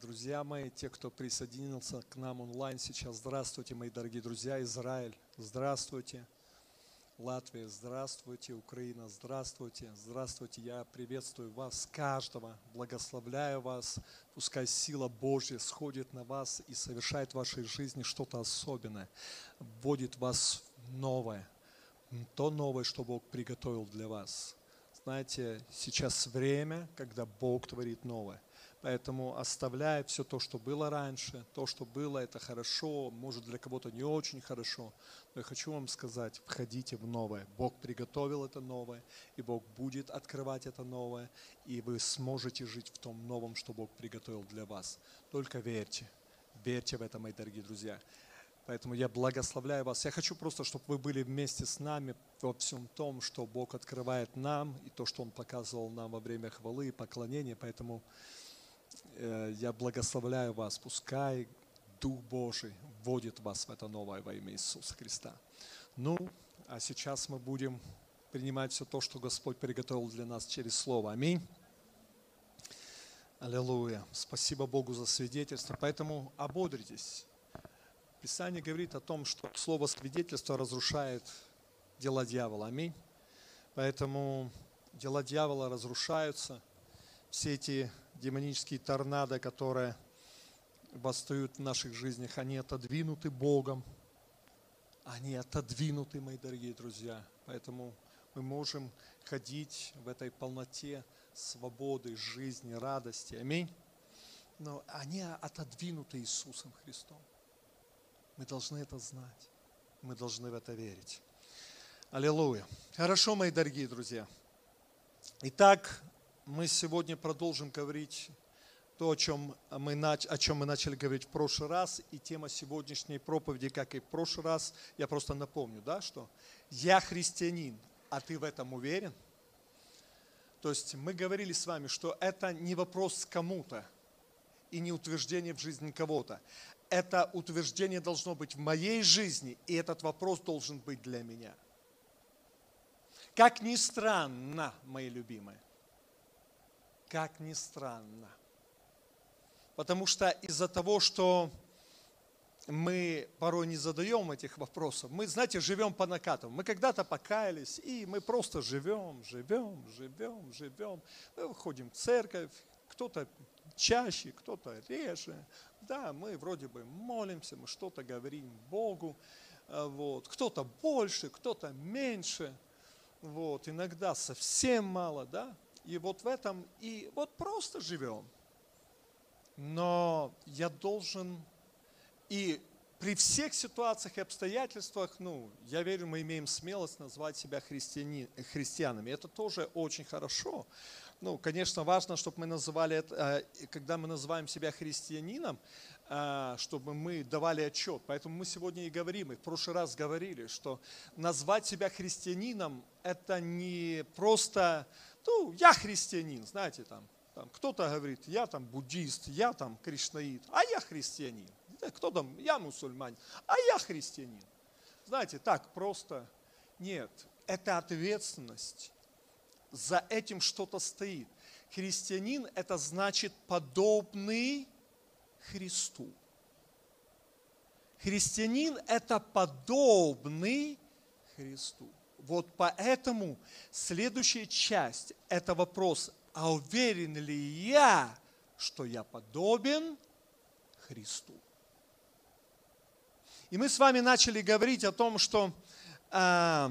Друзья мои, те, кто присоединился к нам онлайн сейчас, здравствуйте, мои дорогие друзья, Израиль, здравствуйте. Латвия, здравствуйте, Украина, здравствуйте, здравствуйте. Я приветствую вас, каждого, благословляю вас. Пускай сила Божья сходит на вас и совершает в вашей жизни что-то особенное, вводит вас в новое, то новое, что Бог приготовил для вас. Знаете, сейчас время, когда Бог творит новое. Поэтому оставляй все то, что было раньше, то, что было, это хорошо, может для кого-то не очень хорошо. Но я хочу вам сказать, входите в новое. Бог приготовил это новое, и Бог будет открывать это новое, и вы сможете жить в том новом, что Бог приготовил для вас. Только верьте, верьте в это, мои дорогие друзья. Поэтому я благословляю вас. Я хочу просто, чтобы вы были вместе с нами во всем том, что Бог открывает нам, и то, что Он показывал нам во время хвалы и поклонения. Поэтому Э, я благословляю вас, пускай Дух Божий вводит вас в это новое во имя Иисуса Христа. Ну, а сейчас мы будем принимать все то, что Господь приготовил для нас через Слово. Аминь. Аллилуйя. Спасибо Богу за свидетельство. Поэтому ободритесь. Писание говорит о том, что слово свидетельства разрушает дела дьявола. Аминь. Поэтому дела дьявола разрушаются. Все эти демонические торнадо, которые восстают в наших жизнях, они отодвинуты Богом. Они отодвинуты, мои дорогие друзья. Поэтому мы можем ходить в этой полноте свободы, жизни, радости. Аминь. Но они отодвинуты Иисусом Христом. Мы должны это знать. Мы должны в это верить. Аллилуйя. Хорошо, мои дорогие друзья. Итак, мы сегодня продолжим говорить то, о чем, мы, о чем мы начали говорить в прошлый раз, и тема сегодняшней проповеди, как и в прошлый раз, я просто напомню, да, что я христианин, а ты в этом уверен? То есть мы говорили с вами, что это не вопрос кому-то и не утверждение в жизни кого-то. Это утверждение должно быть в моей жизни, и этот вопрос должен быть для меня. Как ни странно, мои любимые, как ни странно. Потому что из-за того, что мы порой не задаем этих вопросов, мы, знаете, живем по накатам. Мы когда-то покаялись, и мы просто живем, живем, живем, живем. Мы выходим в церковь, кто-то чаще, кто-то реже. Да, мы вроде бы молимся, мы что-то говорим Богу. А, вот. Кто-то больше, кто-то меньше. Вот. Иногда совсем мало, да? И вот в этом, и вот просто живем. Но я должен, и при всех ситуациях и обстоятельствах, ну, я верю, мы имеем смелость назвать себя христиани, христианами. Это тоже очень хорошо. Ну, конечно, важно, чтобы мы называли это, э, когда мы называем себя христианином, э, чтобы мы давали отчет. Поэтому мы сегодня и говорим, и в прошлый раз говорили, что назвать себя христианином – это не просто ну, я христианин, знаете, там, там кто-то говорит, я там буддист, я там кришнаит, а я христианин. Кто там, я мусульманин, а я христианин. Знаете, так просто. Нет, это ответственность. За этим что-то стоит. Христианин – это значит подобный Христу. Христианин – это подобный Христу. Вот поэтому следующая часть – это вопрос, а уверен ли я, что я подобен Христу? И мы с вами начали говорить о том, что э,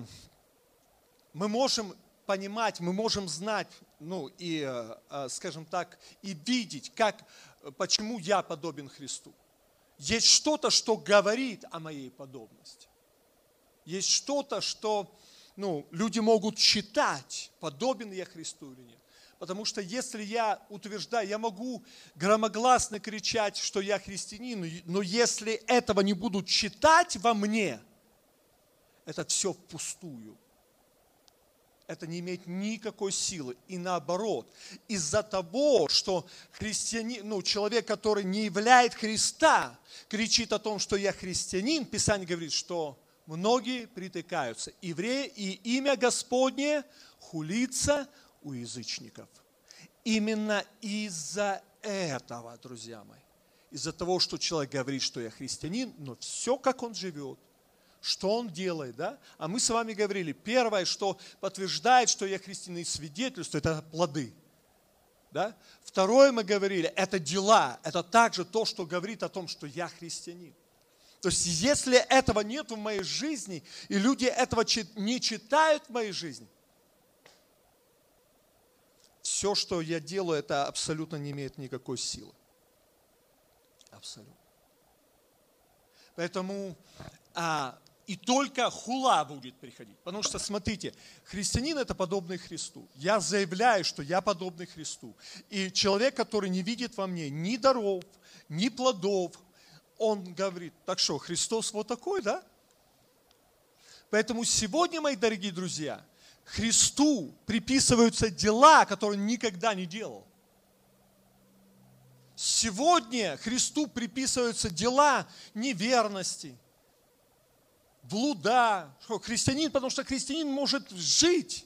мы можем понимать, мы можем знать, ну и, э, скажем так, и видеть, как, почему я подобен Христу. Есть что-то, что говорит о моей подобности. Есть что-то, что ну, люди могут считать, подобен я Христу или нет. Потому что если я утверждаю, я могу громогласно кричать, что я христианин, но если этого не будут читать во мне, это все впустую. Это не имеет никакой силы. И наоборот, из-за того, что христианин, ну, человек, который не являет Христа, кричит о том, что я христианин, Писание говорит, что многие притыкаются. Евреи и имя Господне хулится у язычников. Именно из-за этого, друзья мои, из-за того, что человек говорит, что я христианин, но все, как он живет, что он делает, да? А мы с вами говорили, первое, что подтверждает, что я христианин, свидетельство, это плоды. Да? Второе мы говорили, это дела, это также то, что говорит о том, что я христианин. То есть, если этого нет в моей жизни, и люди этого не читают в моей жизни, все, что я делаю, это абсолютно не имеет никакой силы. Абсолютно. Поэтому а, и только хула будет приходить. Потому что, смотрите, христианин это подобный Христу. Я заявляю, что я подобный Христу. И человек, который не видит во мне ни даров, ни плодов, он говорит, так что, Христос вот такой, да? Поэтому сегодня, мои дорогие друзья, Христу приписываются дела, которые он никогда не делал. Сегодня Христу приписываются дела неверности, блуда. Христианин, потому что христианин может жить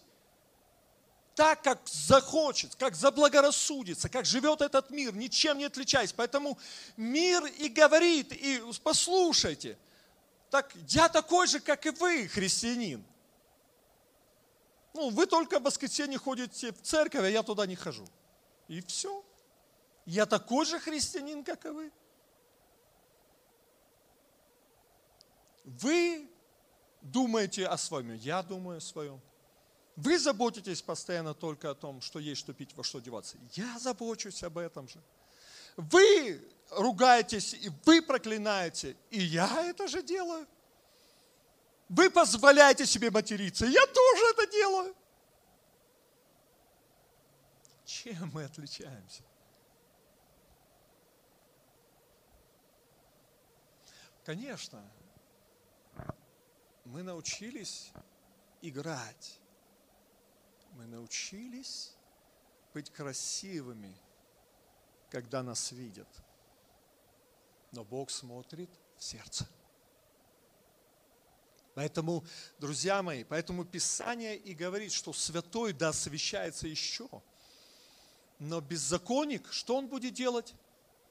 так, как захочет, как заблагорассудится, как живет этот мир, ничем не отличаясь. Поэтому мир и говорит, и послушайте, так я такой же, как и вы, христианин. Ну, вы только в воскресенье ходите в церковь, а я туда не хожу. И все. Я такой же христианин, как и вы. Вы думаете о своем, я думаю о своем. Вы заботитесь постоянно только о том, что есть, что пить, во что деваться. Я забочусь об этом же. Вы ругаетесь, и вы проклинаете, и я это же делаю. Вы позволяете себе материться, я тоже это делаю. Чем мы отличаемся? Конечно, мы научились играть. Мы научились быть красивыми, когда нас видят. Но Бог смотрит в сердце. Поэтому, друзья мои, поэтому Писание и говорит, что святой да освящается еще. Но беззаконник, что он будет делать?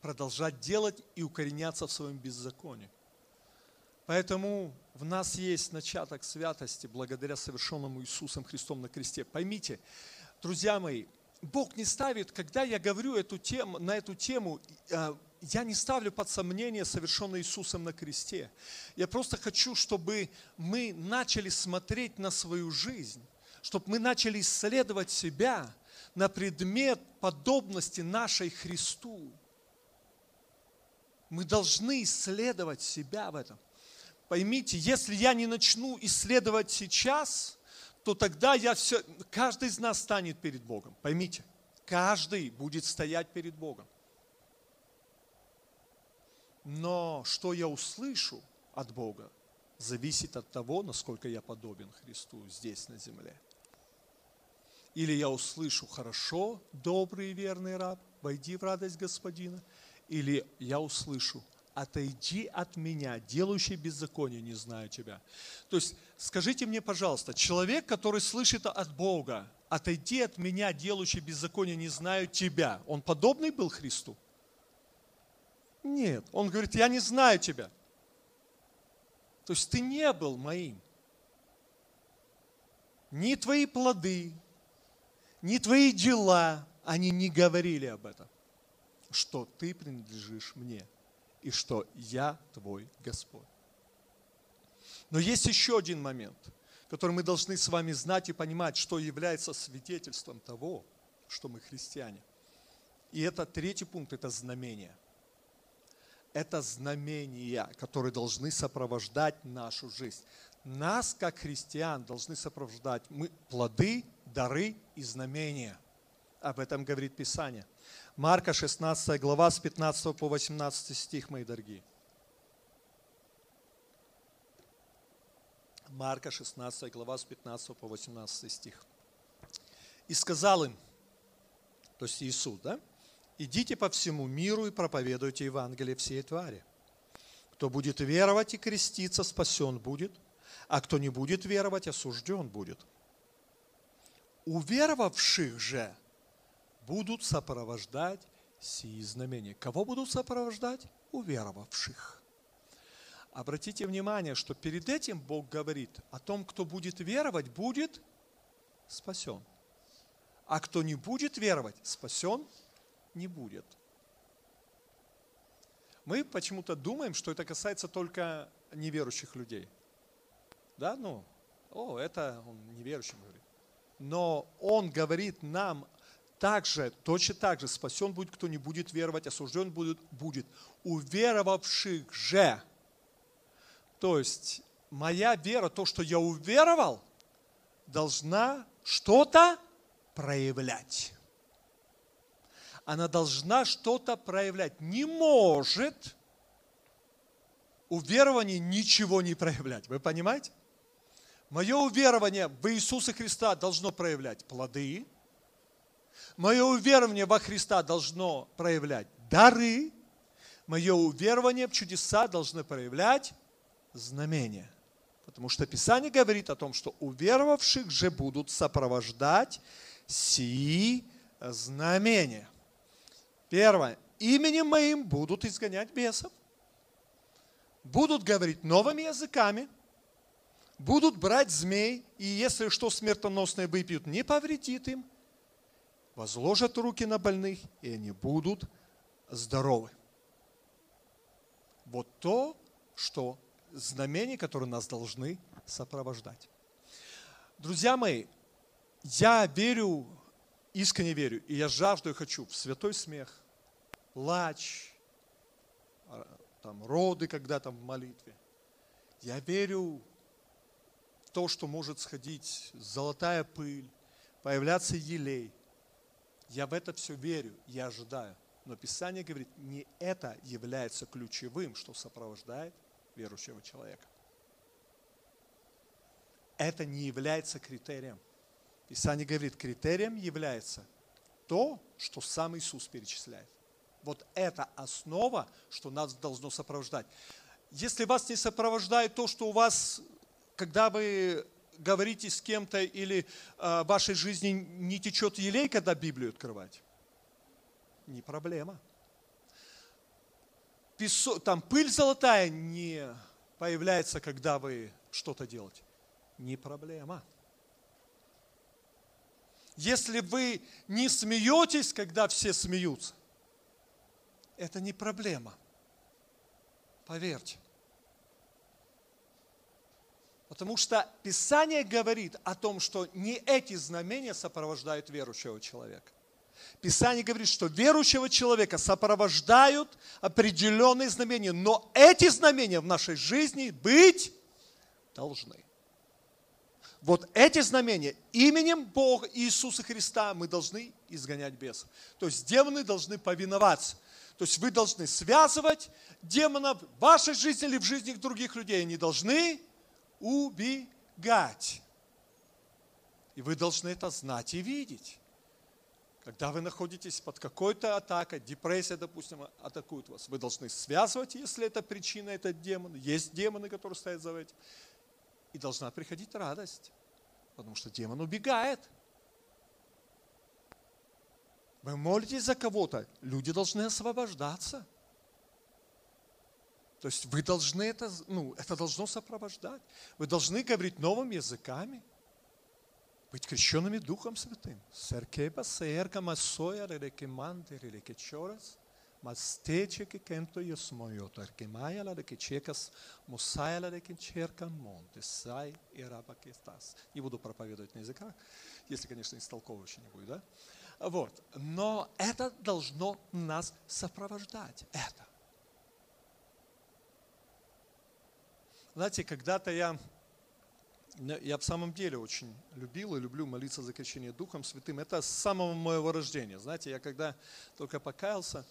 Продолжать делать и укореняться в своем беззаконии. Поэтому в нас есть начаток святости благодаря совершенному Иисусом Христом на кресте. Поймите, друзья мои, Бог не ставит, когда я говорю эту тему, на эту тему, э, я не ставлю под сомнение совершенное Иисусом на кресте. Я просто хочу, чтобы мы начали смотреть на свою жизнь, чтобы мы начали исследовать себя на предмет подобности нашей Христу. Мы должны исследовать себя в этом. Поймите, если я не начну исследовать сейчас, то тогда я все, каждый из нас станет перед Богом. Поймите, каждый будет стоять перед Богом. Но что я услышу от Бога, зависит от того, насколько я подобен Христу здесь на земле. Или я услышу, хорошо, добрый и верный раб, войди в радость Господина. Или я услышу, отойди от меня, делающий беззаконие, не знаю тебя. То есть, скажите мне, пожалуйста, человек, который слышит от Бога, отойди от меня, делающий беззаконие, не знаю тебя, он подобный был Христу? Нет, он говорит, я не знаю тебя. То есть ты не был моим. Ни твои плоды, ни твои дела, они не говорили об этом, что ты принадлежишь мне и что я твой Господь. Но есть еще один момент, который мы должны с вами знать и понимать, что является свидетельством того, что мы христиане. И это третий пункт, это знамение. Это знамения, которые должны сопровождать нашу жизнь. Нас, как христиан, должны сопровождать мы, плоды, дары и знамения. Об этом говорит Писание. Марка 16 глава с 15 по 18 стих, мои дорогие. Марка 16 глава с 15 по 18 стих. И сказал им, то есть Иисус, да? Идите по всему миру и проповедуйте Евангелие всей твари. Кто будет веровать и креститься, спасен будет, а кто не будет веровать, осужден будет. Уверовавших же будут сопровождать сии знамения. Кого будут сопровождать? Уверовавших. Обратите внимание, что перед этим Бог говорит о том, кто будет веровать, будет спасен. А кто не будет веровать, спасен не будет. Мы почему-то думаем, что это касается только неверующих людей. Да, ну, о, это он неверующим говорит. Но он говорит нам также, точно так же, спасен будет, кто не будет веровать, осужден будет, будет. Уверовавших же. То есть, моя вера, то, что я уверовал, должна что-то проявлять. Она должна что-то проявлять. Не может уверование ничего не проявлять. Вы понимаете? Мое уверование в Иисуса Христа должно проявлять плоды. Мое уверование во Христа должно проявлять дары. Мое уверование в чудеса должны проявлять знамения. Потому что Писание говорит о том, что уверовавших же будут сопровождать сии знамения. Первое. Именем моим будут изгонять бесов. Будут говорить новыми языками. Будут брать змей. И если что смертоносное выпьют, не повредит им. Возложат руки на больных, и они будут здоровы. Вот то, что знамения, которые нас должны сопровождать. Друзья мои, я верю, искренне верю, и я жажду и хочу в святой смех, плач, а, там, роды когда-то в молитве. Я верю в то, что может сходить золотая пыль, появляться елей. Я в это все верю, я ожидаю. Но Писание говорит, не это является ключевым, что сопровождает верующего человека. Это не является критерием. Писание говорит, критерием является то, что сам Иисус перечисляет. Вот это основа, что нас должно сопровождать. Если вас не сопровождает то, что у вас, когда вы говорите с кем-то или э, в вашей жизни не течет елей, когда Библию открывать, не проблема. Песо, там пыль золотая не появляется, когда вы что-то делаете. Не проблема. Если вы не смеетесь, когда все смеются, это не проблема. Поверьте. Потому что Писание говорит о том, что не эти знамения сопровождают верующего человека. Писание говорит, что верующего человека сопровождают определенные знамения, но эти знамения в нашей жизни быть должны. Вот эти знамения именем Бога Иисуса Христа мы должны изгонять бесов. То есть демоны должны повиноваться. То есть вы должны связывать демонов в вашей жизни или в жизни других людей. Они должны убегать. И вы должны это знать и видеть. Когда вы находитесь под какой-то атакой, депрессия, допустим, атакует вас, вы должны связывать, если это причина, это демон. Есть демоны, которые стоят за этим. И должна приходить радость, потому что демон убегает. Вы молитесь за кого-то, люди должны освобождаться. То есть вы должны это, ну, это должно сопровождать. Вы должны говорить новыми языками, быть крещенными Духом Святым. Серкеба сеерка масоя рекеманте рекечорас, мастече кенто йосмойо, таркемая ла рекечекас, мусая рекечерка монте, сай и рабакестас. Не буду проповедовать на языках, если, конечно, истолковывающий не будет, да? Вот. Но это должно нас сопровождать. Это. Знаете, когда-то я, я в самом деле очень любил и люблю молиться за крещение Духом Святым. Это с самого моего рождения. Знаете, я когда только покаялся,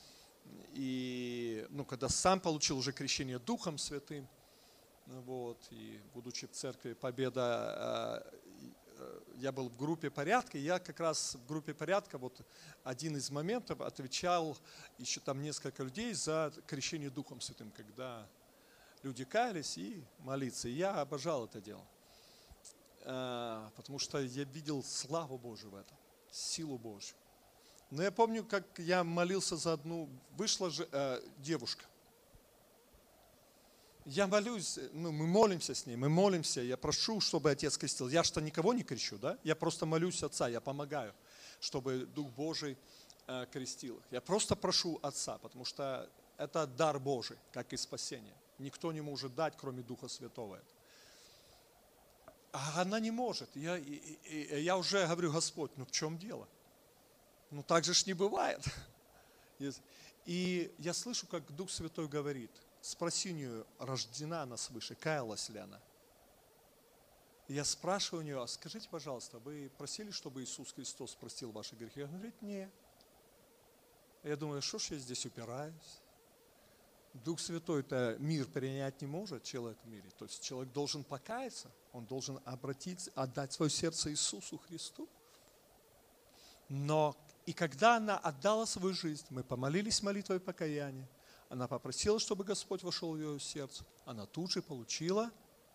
и ну, когда сам получил уже крещение Духом Святым, вот, и будучи в церкви Победа, а, я был в группе порядка, я как раз в группе порядка, вот один из моментов отвечал еще там несколько людей за крещение Духом Святым, когда Люди каялись и молиться. И я обожал это дело. Э, потому что я видел славу Божию в этом, силу Божью. Но я помню, как я молился за одну, вышла же э, девушка. Я молюсь, ну, мы молимся с ней, мы молимся, я прошу, чтобы Отец крестил. Я что никого не крещу, да? Я просто молюсь Отца, я помогаю, чтобы Дух Божий э, крестил их. Я просто прошу Отца, потому что это дар Божий, как и спасение. Никто не может дать, кроме Духа Святого. А она не может. Я, я уже говорю, Господь, ну в чем дело? Ну так же ж не бывает. И я слышу, как Дух Святой говорит, спроси у нее, рождена она свыше, каялась ли она. Я спрашиваю у нее, «А скажите, пожалуйста, вы просили, чтобы Иисус Христос простил ваши грехи? Она говорит, нет. Я думаю, что ж я здесь упираюсь? Дух Святой-то мир принять не может, человек в мире. То есть человек должен покаяться, он должен обратиться, отдать свое сердце Иисусу Христу. Но и когда она отдала свою жизнь, мы помолились молитвой покаяния, она попросила, чтобы Господь вошел в ее сердце, она тут же получила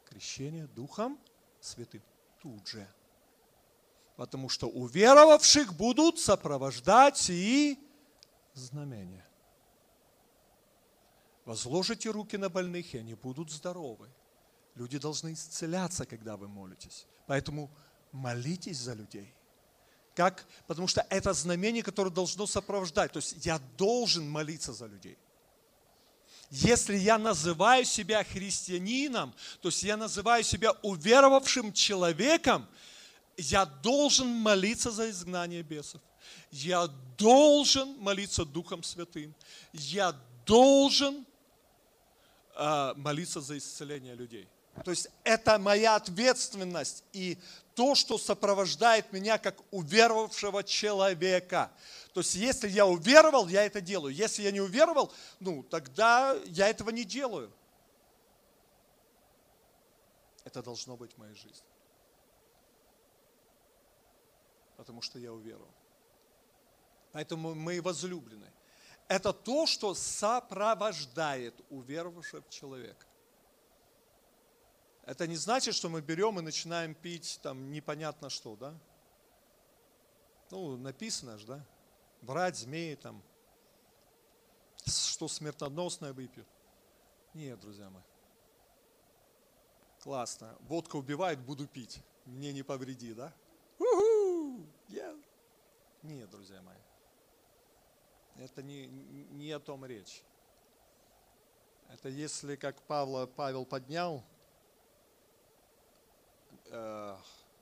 крещение Духом Святым. Тут же. Потому что у веровавших будут сопровождать и знамения. Возложите руки на больных, и они будут здоровы. Люди должны исцеляться, когда вы молитесь. Поэтому молитесь за людей. Как? Потому что это знамение, которое должно сопровождать. То есть я должен молиться за людей. Если я называю себя христианином, то есть я называю себя уверовавшим человеком, я должен молиться за изгнание бесов. Я должен молиться Духом Святым. Я должен молиться за исцеление людей. То есть это моя ответственность и то, что сопровождает меня как уверовавшего человека. То есть если я уверовал, я это делаю. Если я не уверовал, ну тогда я этого не делаю. Это должно быть в моей жизни. Потому что я уверовал. Поэтому мы возлюблены это то, что сопровождает уверовавшего человека. Это не значит, что мы берем и начинаем пить там непонятно что, да? Ну, написано же, да? Брать змеи там, что смертоносное выпьют. Нет, друзья мои. Классно. Водка убивает, буду пить. Мне не повреди, да? У-ху! Yeah. Нет, друзья мои. Это не, не о том речь. Это если, как Павла, Павел поднял э,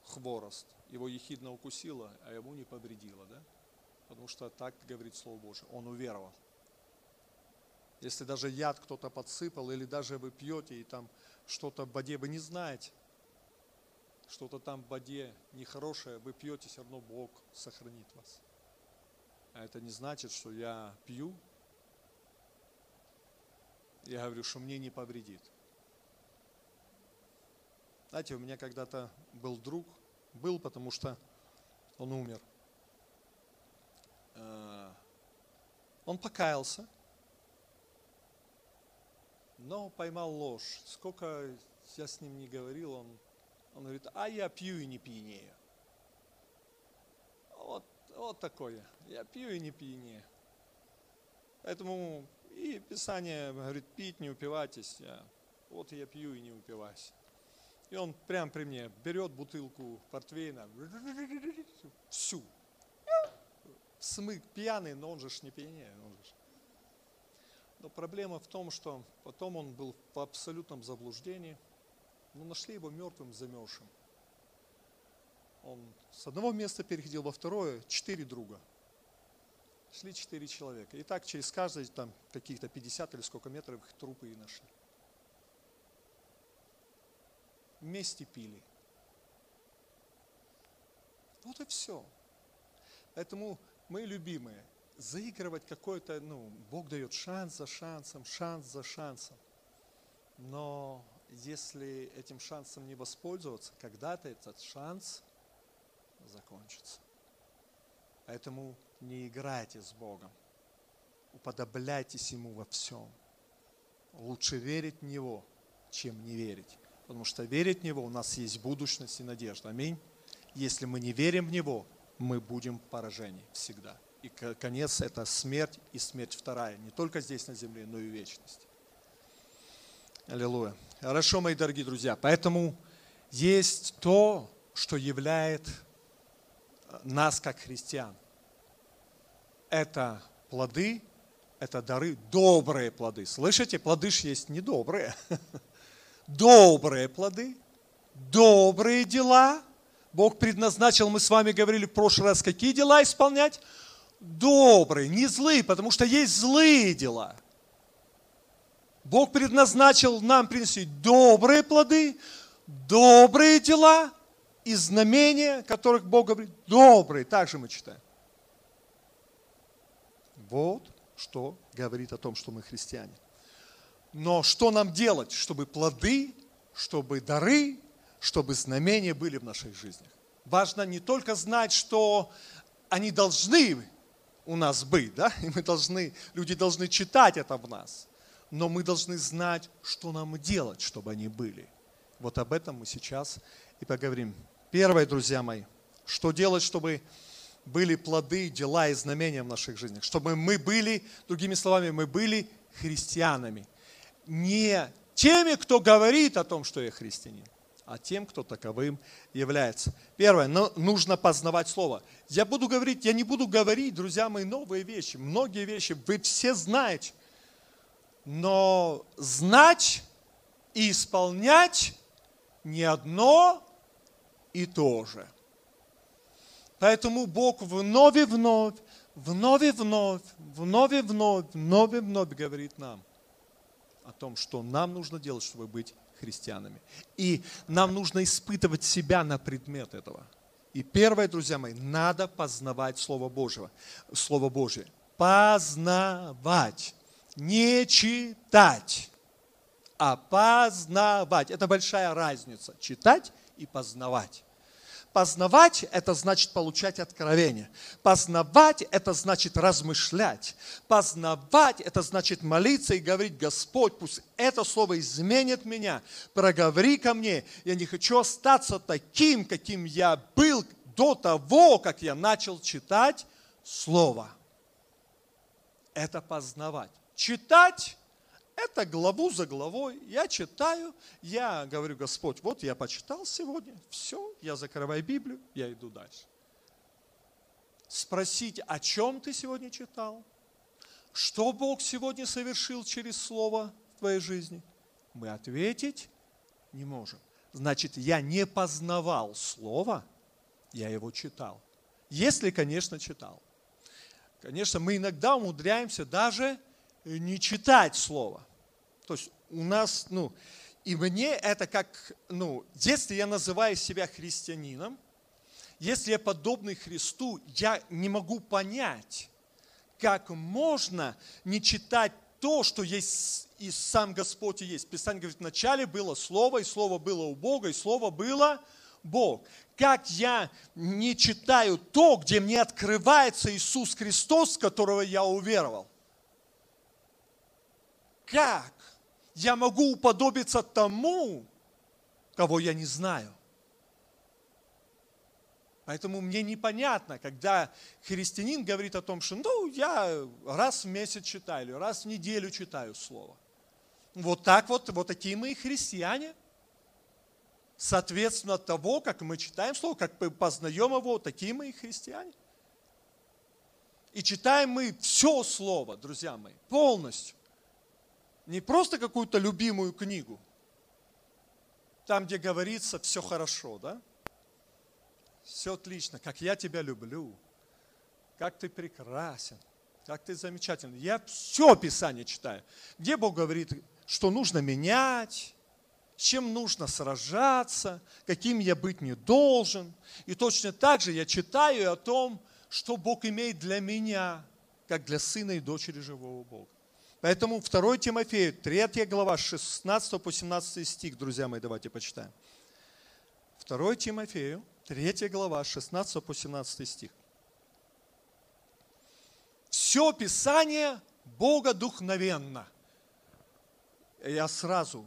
хворост, его ехидно укусило, а ему не повредило, да? Потому что так говорит Слово Божие. Он уверовал. Если даже яд кто-то подсыпал, или даже вы пьете, и там что-то в воде, вы не знаете, что-то там в воде нехорошее, вы пьете, все равно Бог сохранит вас. А это не значит, что я пью. Я говорю, что мне не повредит. Знаете, у меня когда-то был друг, был, потому что он умер. Э, он покаялся, но поймал ложь. Сколько я с ним не говорил, он, он говорит, а я пью и не пьянею. Вот такое. Я пью и не пьянее. Поэтому и Писание говорит, пить не упивайтесь. Я, вот я пью и не упиваюсь. И он прям при мне берет бутылку портвейна, всю. Смык пьяный, но он же ж не пьянее. Он же ж. Но проблема в том, что потом он был в абсолютном заблуждении. Но нашли его мертвым, замерзшим. Он с одного места переходил во второе, четыре друга. Шли четыре человека. И так через каждый там каких-то 50 или сколько метров их трупы и нашли. Вместе пили. Вот и все. Поэтому мы любимые, заигрывать какой-то, ну, Бог дает шанс за шансом, шанс за шансом. Но если этим шансом не воспользоваться, когда-то этот шанс – закончится. Поэтому не играйте с Богом. Уподобляйтесь Ему во всем. Лучше верить в Него, чем не верить. Потому что верить в Него у нас есть будущность и надежда. Аминь. Если мы не верим в Него, мы будем поражены всегда. И конец – это смерть и смерть вторая. Не только здесь на земле, но и в вечности. Аллилуйя. Хорошо, мои дорогие друзья. Поэтому есть то, что являет нас как христиан. Это плоды, это дары, добрые плоды. Слышите, плоды ж есть недобрые. Добрые плоды, добрые дела. Бог предназначил, мы с вами говорили в прошлый раз, какие дела исполнять? Добрые, не злые, потому что есть злые дела. Бог предназначил нам принести добрые плоды, добрые дела и знамения, которых Бог говорит, добрые, также мы читаем. Вот что говорит о том, что мы христиане. Но что нам делать, чтобы плоды, чтобы дары, чтобы знамения были в наших жизнях? Важно не только знать, что они должны у нас быть, да, и мы должны, люди должны читать это в нас, но мы должны знать, что нам делать, чтобы они были. Вот об этом мы сейчас и поговорим. Первое, друзья мои, что делать, чтобы были плоды, дела и знамения в наших жизнях, чтобы мы были, другими словами, мы были христианами. Не теми, кто говорит о том, что я христианин, а тем, кто таковым является. Первое, нужно познавать Слово. Я буду говорить, я не буду говорить, друзья мои, новые вещи. Многие вещи вы все знаете. Но знать и исполнять не одно и то же. Поэтому Бог вновь и вновь, вновь и вновь, вновь и вновь, вновь и вновь говорит нам о том, что нам нужно делать, чтобы быть христианами. И нам нужно испытывать себя на предмет этого. И первое, друзья мои, надо познавать Слово Божье. Слово Божье. Познавать. Не читать, а познавать. Это большая разница. Читать и познавать. Познавать – это значит получать откровение. Познавать – это значит размышлять. Познавать – это значит молиться и говорить, Господь, пусть это слово изменит меня. Проговори ко мне. Я не хочу остаться таким, каким я был до того, как я начал читать слово. Это познавать. Читать это главу за главой. Я читаю, я говорю, Господь, вот я почитал сегодня, все, я закрываю Библию, я иду дальше. Спросить, о чем ты сегодня читал? Что Бог сегодня совершил через Слово в твоей жизни? Мы ответить не можем. Значит, я не познавал Слово, я его читал. Если, конечно, читал. Конечно, мы иногда умудряемся даже не читать Слово. То есть у нас, ну, и мне это как, ну, в детстве я называю себя христианином. Если я подобный Христу, я не могу понять, как можно не читать то, что есть и сам Господь и есть. Писание говорит, вначале было Слово, и Слово было у Бога, и Слово было Бог. Как я не читаю то, где мне открывается Иисус Христос, которого я уверовал? Как я могу уподобиться тому, кого я не знаю? Поэтому мне непонятно, когда христианин говорит о том, что ну, я раз в месяц читаю, или раз в неделю читаю Слово. Вот так вот, вот такие мы и христиане. Соответственно, того, как мы читаем Слово, как мы познаем его, такие мы и христиане. И читаем мы все Слово, друзья мои, полностью. Не просто какую-то любимую книгу, там, где говорится, все хорошо, да? Все отлично, как я тебя люблю, как ты прекрасен, как ты замечательный. Я все Писание читаю, где Бог говорит, что нужно менять, с чем нужно сражаться, каким я быть не должен. И точно так же я читаю о том, что Бог имеет для меня, как для сына и дочери живого Бога. Поэтому 2 Тимофею, 3 глава, 16 по 17 стих, друзья мои, давайте почитаем. 2 Тимофею, 3 глава, 16 по 17 стих. Все Писание Бога духновенно. Я сразу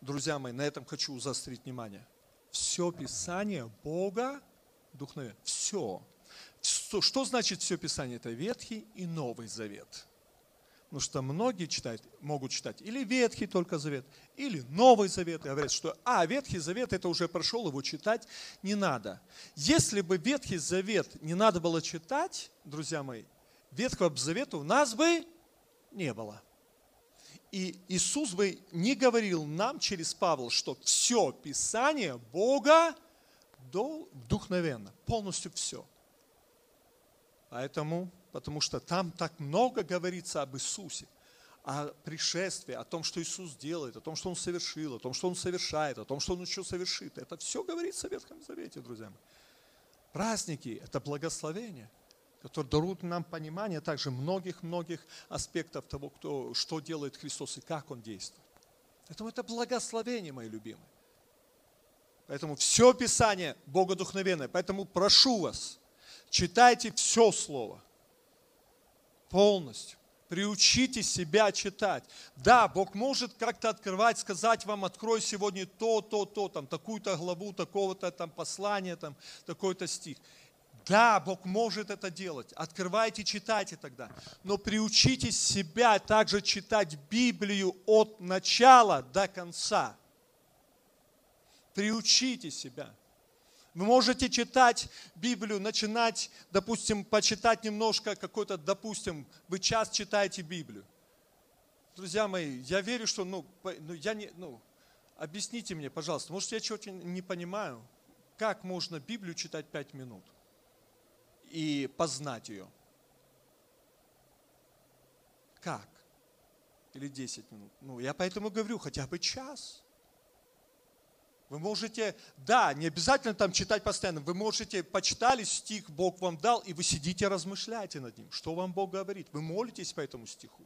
друзья мои, на этом хочу заострить внимание. Все Писание Бога вдохновенно. Все. Что значит все Писание? Это Ветхий и Новый Завет. Потому что многие читают, могут читать или Ветхий только Завет, или Новый Завет. И говорят, что а, Ветхий Завет это уже прошел, его читать не надо. Если бы Ветхий Завет не надо было читать, друзья мои, Ветхого Завета у нас бы не было. И Иисус бы не говорил нам через Павла, что все Писание Бога вдохновенно, полностью все. Поэтому потому что там так много говорится об Иисусе, о пришествии, о том, что Иисус делает, о том, что Он совершил, о том, что Он совершает, о том, что Он еще совершит. Это все говорится в Ветхом Завете, друзья мои. Праздники – это благословение, которые даруют нам понимание также многих-многих аспектов того, кто, что делает Христос и как Он действует. Поэтому это благословение, мои любимые. Поэтому все Писание богодухновенное. Поэтому прошу вас, читайте все Слово – полностью. Приучите себя читать. Да, Бог может как-то открывать, сказать вам, открой сегодня то, то, то, там, такую-то главу, такого-то там послания, там, такой-то стих. Да, Бог может это делать. Открывайте, читайте тогда. Но приучите себя также читать Библию от начала до конца. Приучите себя. Вы можете читать Библию, начинать, допустим, почитать немножко какой-то, допустим, вы час читаете Библию. Друзья мои, я верю, что, ну, ну я не, ну, объясните мне, пожалуйста, может, я чего-то не понимаю, как можно Библию читать пять минут и познать ее? Как? Или 10 минут? Ну, я поэтому говорю, хотя бы час. Вы можете, да, не обязательно там читать постоянно, вы можете, почитали стих, Бог вам дал, и вы сидите, размышляете над ним. Что вам Бог говорит? Вы молитесь по этому стиху.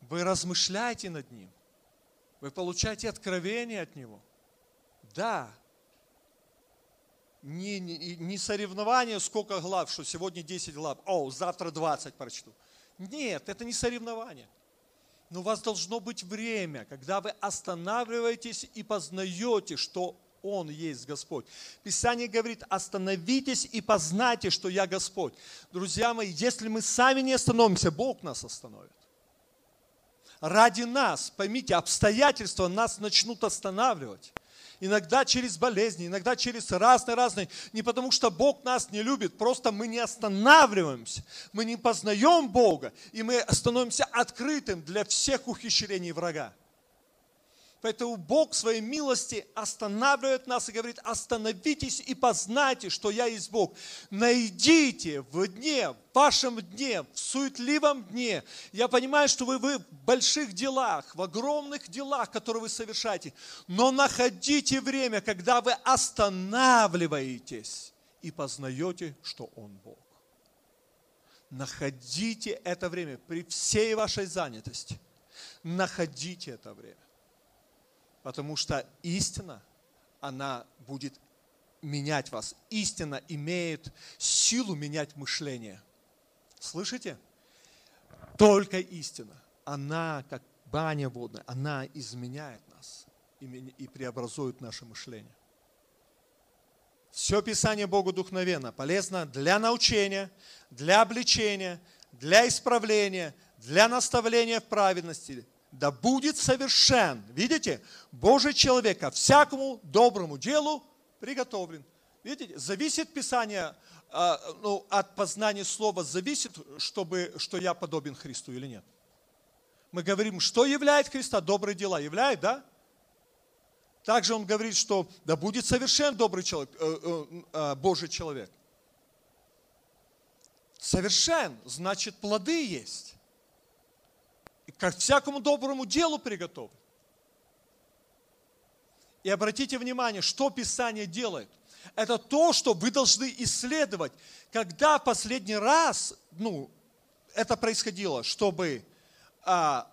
Вы размышляете над ним. Вы получаете откровение от него. Да. Не, не, не соревнование, сколько глав, что сегодня 10 глав, о, завтра 20 прочту. Нет, это не соревнование. Но у вас должно быть время, когда вы останавливаетесь и познаете, что Он есть Господь. Писание говорит, остановитесь и познайте, что я Господь. Друзья мои, если мы сами не остановимся, Бог нас остановит. Ради нас, поймите, обстоятельства нас начнут останавливать иногда через болезни, иногда через разные-разные. Не потому что Бог нас не любит, просто мы не останавливаемся, мы не познаем Бога, и мы становимся открытым для всех ухищрений врага. Поэтому Бог в своей милости останавливает нас и говорит, остановитесь и познайте, что я есть Бог. Найдите в дне, в вашем дне, в суетливом дне. Я понимаю, что вы, вы в больших делах, в огромных делах, которые вы совершаете. Но находите время, когда вы останавливаетесь и познаете, что Он Бог. Находите это время при всей вашей занятости. Находите это время. Потому что истина, она будет менять вас. Истина имеет силу менять мышление. Слышите? Только истина. Она, как баня водная, она изменяет нас и преобразует наше мышление. Все Писание Богу духновенно, полезно для научения, для обличения, для исправления, для наставления в праведности, да будет совершен. Видите, Божий человек ко всякому доброму делу приготовлен. Видите, зависит Писание а, ну, от познания слова, зависит, чтобы, что я подобен Христу или нет. Мы говорим, что являет Христа? Добрые дела. Являет, да? Также он говорит, что да будет совершен добрый человек, э, э, э, Божий человек. Совершен, значит плоды есть как всякому доброму делу приготовлен. И обратите внимание, что Писание делает. Это то, что вы должны исследовать. Когда последний раз ну, это происходило, чтобы а,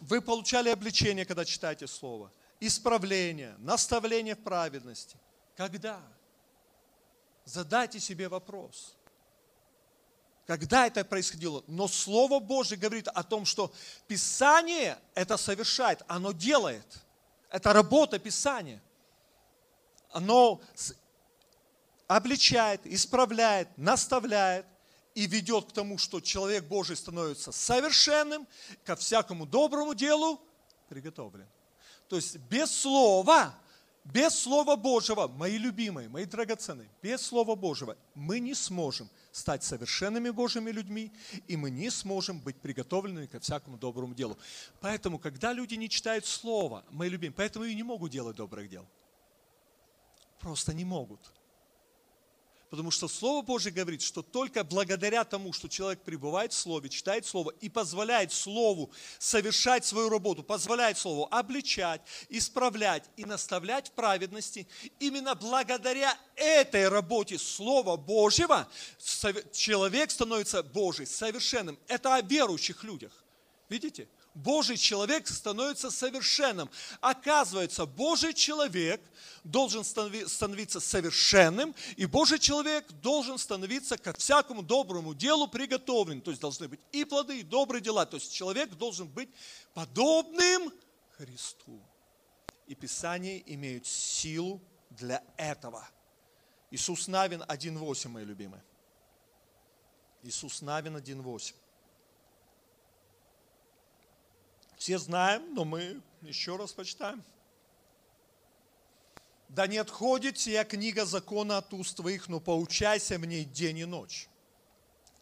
вы получали обличение, когда читаете Слово, исправление, наставление в праведности. Когда? Задайте себе вопрос. Когда это происходило. Но Слово Божье говорит о том, что Писание это совершает, оно делает. Это работа Писания. Оно обличает, исправляет, наставляет и ведет к тому, что человек Божий становится совершенным, ко всякому доброму делу приготовлен. То есть без слова, без слова Божьего, мои любимые, мои драгоценные, без слова Божьего мы не сможем стать совершенными Божьими людьми, и мы не сможем быть приготовленными ко всякому доброму делу. Поэтому, когда люди не читают Слово, мои любимые, поэтому и не могут делать добрых дел. Просто не могут. Потому что Слово Божье говорит, что только благодаря тому, что человек пребывает в Слове, читает Слово и позволяет Слову совершать свою работу, позволяет Слову обличать, исправлять и наставлять в праведности, именно благодаря этой работе Слова Божьего человек становится Божий, совершенным. Это о верующих людях. Видите? Божий человек становится совершенным. Оказывается, Божий человек должен становиться совершенным, и Божий человек должен становиться ко всякому доброму делу приготовлен. То есть должны быть и плоды, и добрые дела. То есть человек должен быть подобным Христу. И Писание имеют силу для этого. Иисус Навин 1.8, мои любимые. Иисус Навин 1.8. Все знаем, но мы еще раз почитаем. Да не отходит сия книга закона от уст твоих, но поучайся в ней день и ночь,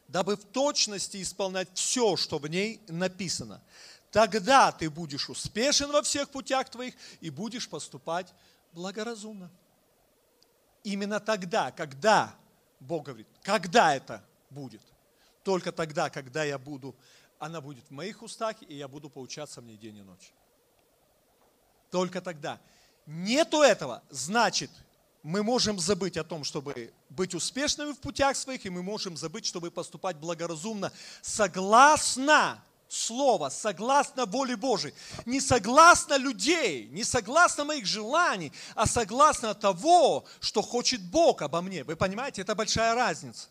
дабы в точности исполнять все, что в ней написано. Тогда ты будешь успешен во всех путях твоих и будешь поступать благоразумно. Именно тогда, когда, Бог говорит, когда это будет? Только тогда, когда я буду она будет в моих устах, и я буду поучаться в ней день и ночь. Только тогда. Нету этого, значит, мы можем забыть о том, чтобы быть успешными в путях своих, и мы можем забыть, чтобы поступать благоразумно, согласно Слова, согласно воле Божией. Не согласно людей, не согласно моих желаний, а согласно того, что хочет Бог обо мне. Вы понимаете, это большая разница.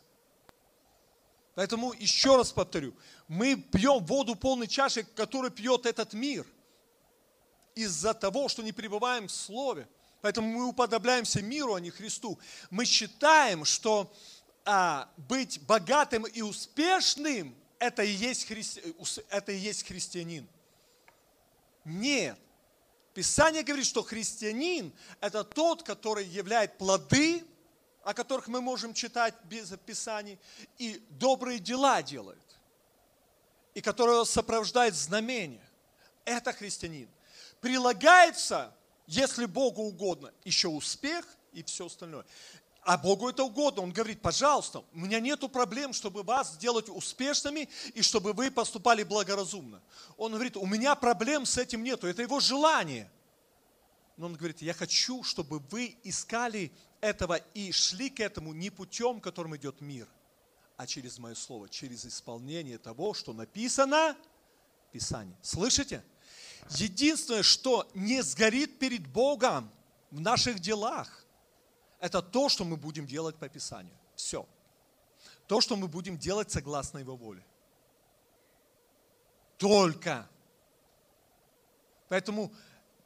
Поэтому еще раз повторю, мы пьем воду полной чаши, которую пьет этот мир. Из-за того, что не пребываем в Слове. Поэтому мы уподобляемся миру, а не Христу. Мы считаем, что а, быть богатым и успешным это и, есть христи... это и есть христианин. Нет. Писание говорит, что христианин – это тот, который являет плоды о которых мы можем читать без Писаний, и добрые дела делает, и которого сопровождает знамение. Это христианин. Прилагается, если Богу угодно, еще успех и все остальное. А Богу это угодно. Он говорит, пожалуйста, у меня нет проблем, чтобы вас сделать успешными и чтобы вы поступали благоразумно. Он говорит, у меня проблем с этим нету. Это его желание. Но он говорит, я хочу, чтобы вы искали этого и шли к этому не путем, которым идет мир, а через мое слово, через исполнение того, что написано в Писании. Слышите? Единственное, что не сгорит перед Богом в наших делах, это то, что мы будем делать по Писанию. Все. То, что мы будем делать согласно Его воле. Только. Поэтому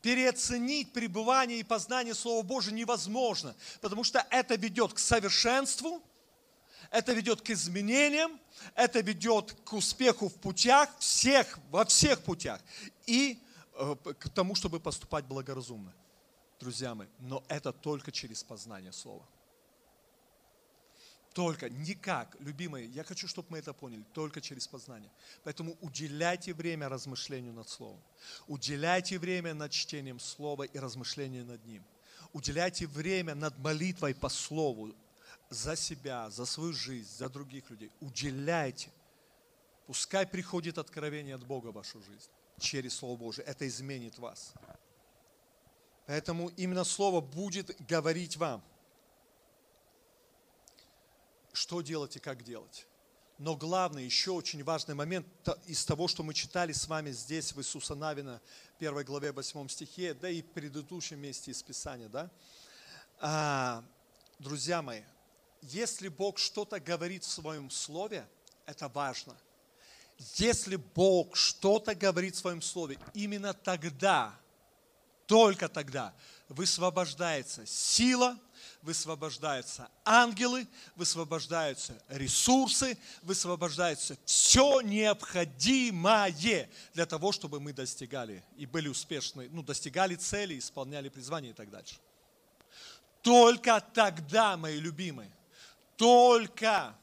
переоценить пребывание и познание Слова Божьего невозможно, потому что это ведет к совершенству, это ведет к изменениям, это ведет к успеху в путях, всех, во всех путях, и э, к тому, чтобы поступать благоразумно, друзья мои. Но это только через познание Слова. Только, никак, любимые, я хочу, чтобы мы это поняли, только через познание. Поэтому уделяйте время размышлению над Словом. Уделяйте время над чтением Слова и размышлением над ним. Уделяйте время над молитвой по Слову за себя, за свою жизнь, за других людей. Уделяйте. Пускай приходит откровение от Бога в вашу жизнь через Слово Божие. Это изменит вас. Поэтому именно Слово будет говорить вам – что делать и как делать. Но главный, еще очень важный момент из того, что мы читали с вами здесь, в Иисуса Навина, 1 главе 8 стихе, да и в предыдущем месте из Писания, да. А, друзья мои, если Бог что-то говорит в своем слове, Это важно. Если Бог что-то говорит в своем слове, именно тогда, только тогда высвобождается сила, высвобождаются ангелы, высвобождаются ресурсы, высвобождается все необходимое для того, чтобы мы достигали и были успешны, ну, достигали цели, исполняли призвание и так дальше. Только тогда, мои любимые, только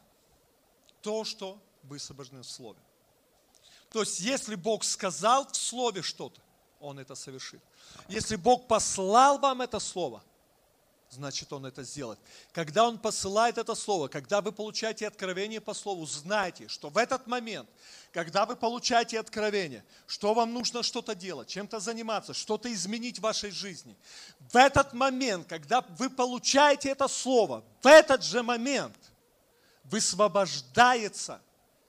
то, что высвобождено в Слове. То есть, если Бог сказал в Слове что-то, Он это совершит. Если Бог послал вам это Слово – значит Он это сделает. Когда Он посылает это слово, когда вы получаете откровение по слову, знайте, что в этот момент, когда вы получаете откровение, что вам нужно что-то делать, чем-то заниматься, что-то изменить в вашей жизни, в этот момент, когда вы получаете это слово, в этот же момент высвобождается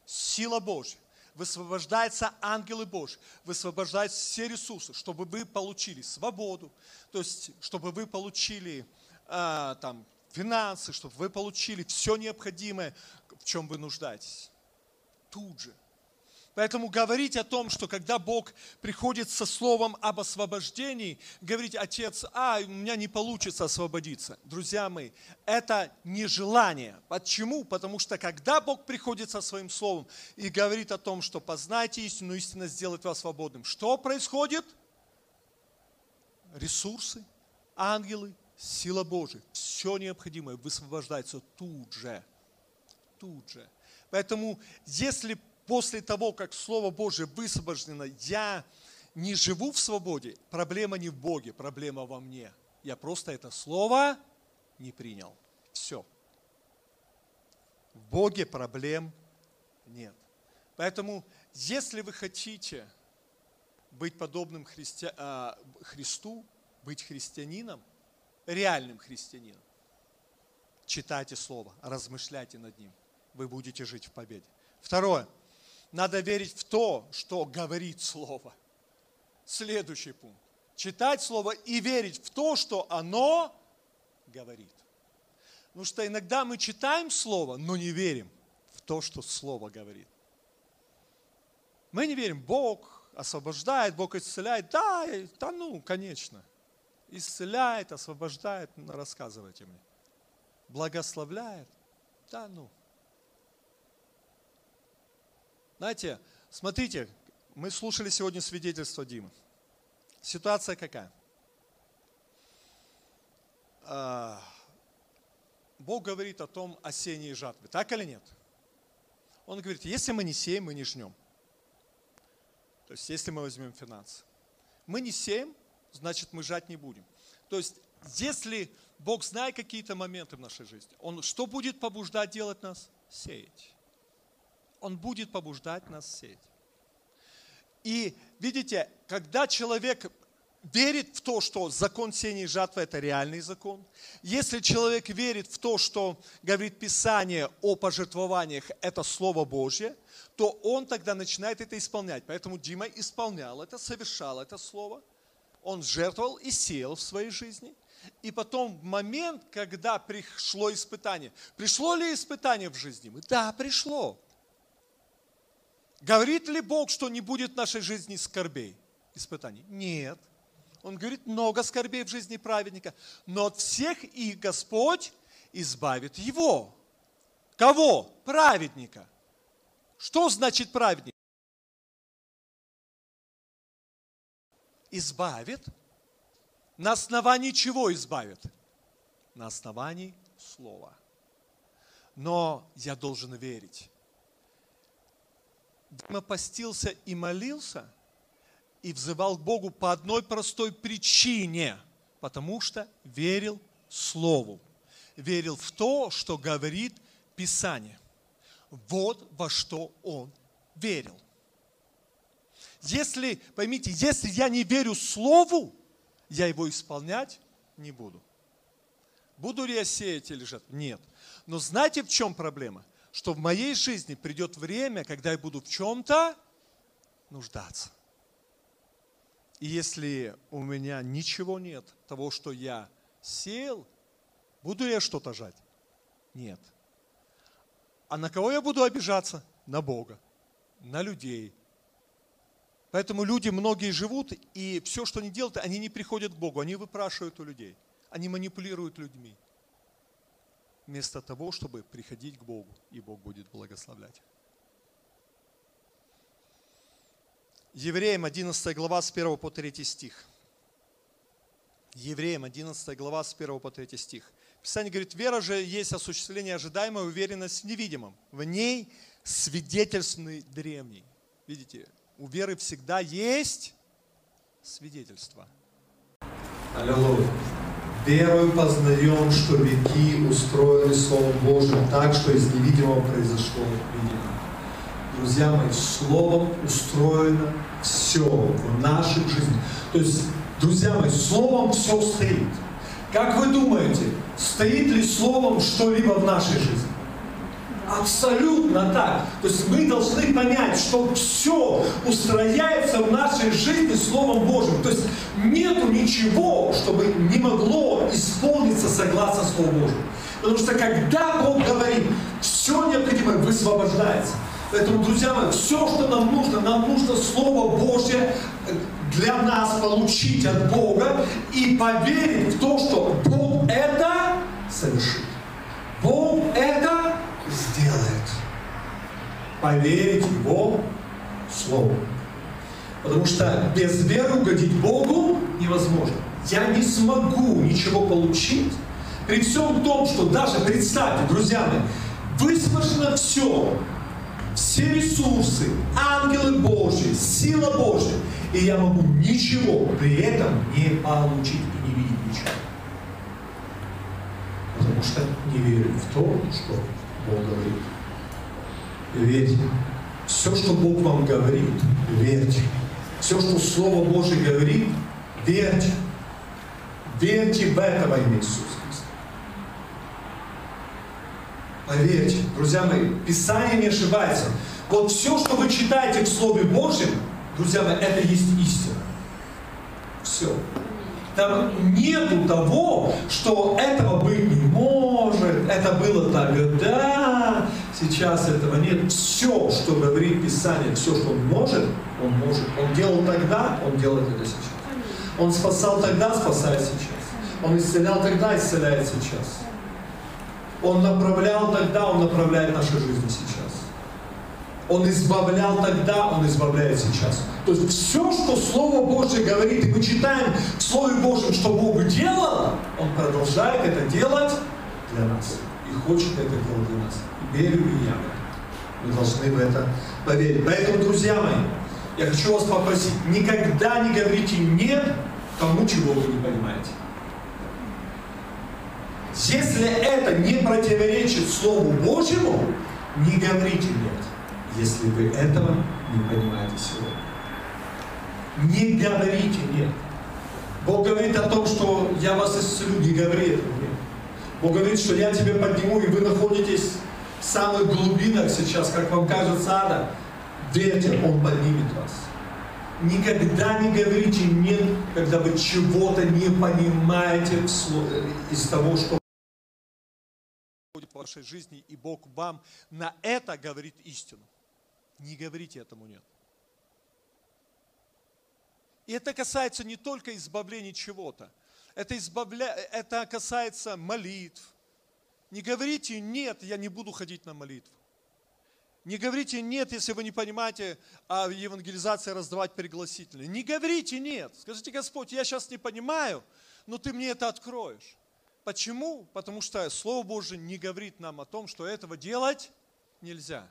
сила Божья высвобождаются ангелы Божьи, высвобождаются все ресурсы, чтобы вы получили свободу, то есть, чтобы вы получили а, там, финансы, чтобы вы получили все необходимое, в чем вы нуждаетесь. Тут же. Поэтому говорить о том, что когда Бог приходит со словом об освобождении, говорить, отец, а, у меня не получится освободиться. Друзья мои, это нежелание. Почему? Потому что когда Бог приходит со своим словом и говорит о том, что познайте истину, истина сделает вас свободным, что происходит? Ресурсы, ангелы, сила Божия, все необходимое высвобождается тут же. Тут же. Поэтому, если после того, как Слово Божие высвобождено, я не живу в свободе, проблема не в Боге, проблема во мне. Я просто это Слово не принял. Все. В Боге проблем нет. Поэтому, если вы хотите быть подобным христи... А, Христу, быть христианином – реальным христианином. Читайте Слово, размышляйте над ним. Вы будете жить в победе. Второе. Надо верить в то, что говорит Слово. Следующий пункт. Читать Слово и верить в то, что оно говорит. Потому что иногда мы читаем Слово, но не верим в то, что Слово говорит. Мы не верим, Бог освобождает, Бог исцеляет. Да, да ну, конечно исцеляет, освобождает, ну, рассказывайте мне. Благословляет. Да ну. Знаете, смотрите, мы слушали сегодня свидетельство Димы. Ситуация какая? А, Бог говорит о том осенней жатве, так или нет? Он говорит, если мы не сеем, мы не жнем. То есть, если мы возьмем финансы. Мы не сеем, значит мы жать не будем. То есть, если Бог знает какие-то моменты в нашей жизни, Он что будет побуждать делать нас? Сеять. Он будет побуждать нас сеять. И видите, когда человек верит в то, что закон сеяния и жатвы – это реальный закон, если человек верит в то, что говорит Писание о пожертвованиях – это Слово Божье, то он тогда начинает это исполнять. Поэтому Дима исполнял это, совершал это Слово – он жертвовал и сеял в своей жизни. И потом в момент, когда пришло испытание, пришло ли испытание в жизни? Да, пришло. Говорит ли Бог, что не будет в нашей жизни скорбей, испытаний? Нет. Он говорит, много скорбей в жизни праведника, но от всех их Господь избавит его. Кого? Праведника. Что значит праведник? Избавит. На основании чего избавит? На основании слова. Но я должен верить. Дима постился и молился, и взывал к Богу по одной простой причине, потому что верил Слову, верил в то, что говорит Писание. Вот во что он верил. Если, поймите, если я не верю Слову, я его исполнять не буду. Буду ли я сеять или же? Нет. Но знаете, в чем проблема? Что в моей жизни придет время, когда я буду в чем-то нуждаться. И если у меня ничего нет, того, что я сеял, буду ли я что-то жать? Нет. А на кого я буду обижаться? на Бога, на людей. Поэтому люди многие живут, и все, что они делают, они не приходят к Богу, они выпрашивают у людей, они манипулируют людьми. Вместо того, чтобы приходить к Богу, и Бог будет благословлять. Евреям 11 глава с 1 по 3 стих. Евреям 11 глава с 1 по 3 стих. Писание говорит, вера же есть осуществление ожидаемой, уверенность в невидимом. В ней свидетельственный древний. Видите, у веры всегда есть свидетельство. Аллилуйя. Верою познаем, что веки устроены Словом Божьим так, что из невидимого произошло видимое. Друзья мои, Словом устроено все в нашей жизни. То есть, друзья мои, Словом все стоит. Как вы думаете, стоит ли Словом что-либо в нашей жизни? Абсолютно так. То есть мы должны понять, что все устрояется в нашей жизни Словом Божьим. То есть нету ничего, чтобы не могло исполниться согласно Слову Божьему. Потому что когда Бог говорит, все необходимое высвобождается. Поэтому, друзья мои, все, что нам нужно, нам нужно Слово Божье для нас получить от Бога и поверить в то, что Бог это совершит. Бог это. Поверить Его Слово. Потому что без веры угодить Богу невозможно. Я не смогу ничего получить, при всем том, что даже представьте, друзья мои, высвобождено все, все ресурсы, ангелы Божьи, сила Божья, и я могу ничего при этом не получить и не видеть ничего. Потому что не верю в то, что Бог говорит. Верьте. Все, что Бог вам говорит, верьте. Все, что Слово Божье говорит, верьте. Верьте в это во имя Христа. Поверьте, друзья мои, Писание не ошибается. Вот все, что вы читаете в Слове Божьем, друзья мои, это есть истина. Все. Там нету того, что этого быть не может, это было тогда, сейчас этого нет. Все, что говорит Писание, все, что он может, он может. Он делал тогда, он делает это сейчас. Он спасал тогда, спасает сейчас. Он исцелял тогда, исцеляет сейчас. Он направлял тогда, он направляет нашу жизнь сейчас. Он избавлял тогда, Он избавляет сейчас. То есть все, что Слово Божье говорит, и мы читаем в Слове Божьем, что Бог делал, Он продолжает это делать для нас. И хочет это делать для нас. И верю и я. Мы должны в это поверить. Поэтому, друзья мои, я хочу вас попросить, никогда не говорите «нет» тому, чего вы не понимаете. Если это не противоречит Слову Божьему, не говорите «нет» если вы этого не понимаете сегодня. Не говорите «нет». Бог говорит о том, что я вас исцелю, не говори этого «нет». Бог говорит, что я тебя подниму, и вы находитесь в самых глубинах сейчас, как вам кажется, ада. Верьте, Он поднимет вас. Никогда не говорите «нет», когда вы чего-то не понимаете из того, что в вашей жизни, и Бог вам на это говорит истину. Не говорите этому нет. И это касается не только избавления чего-то. Это, избавля... это касается молитв. Не говорите «нет, я не буду ходить на молитву». Не говорите «нет», если вы не понимаете о евангелизации раздавать пригласительные. Не говорите «нет». Скажите, Господь, я сейчас не понимаю, но Ты мне это откроешь. Почему? Потому что Слово Божие не говорит нам о том, что этого делать нельзя.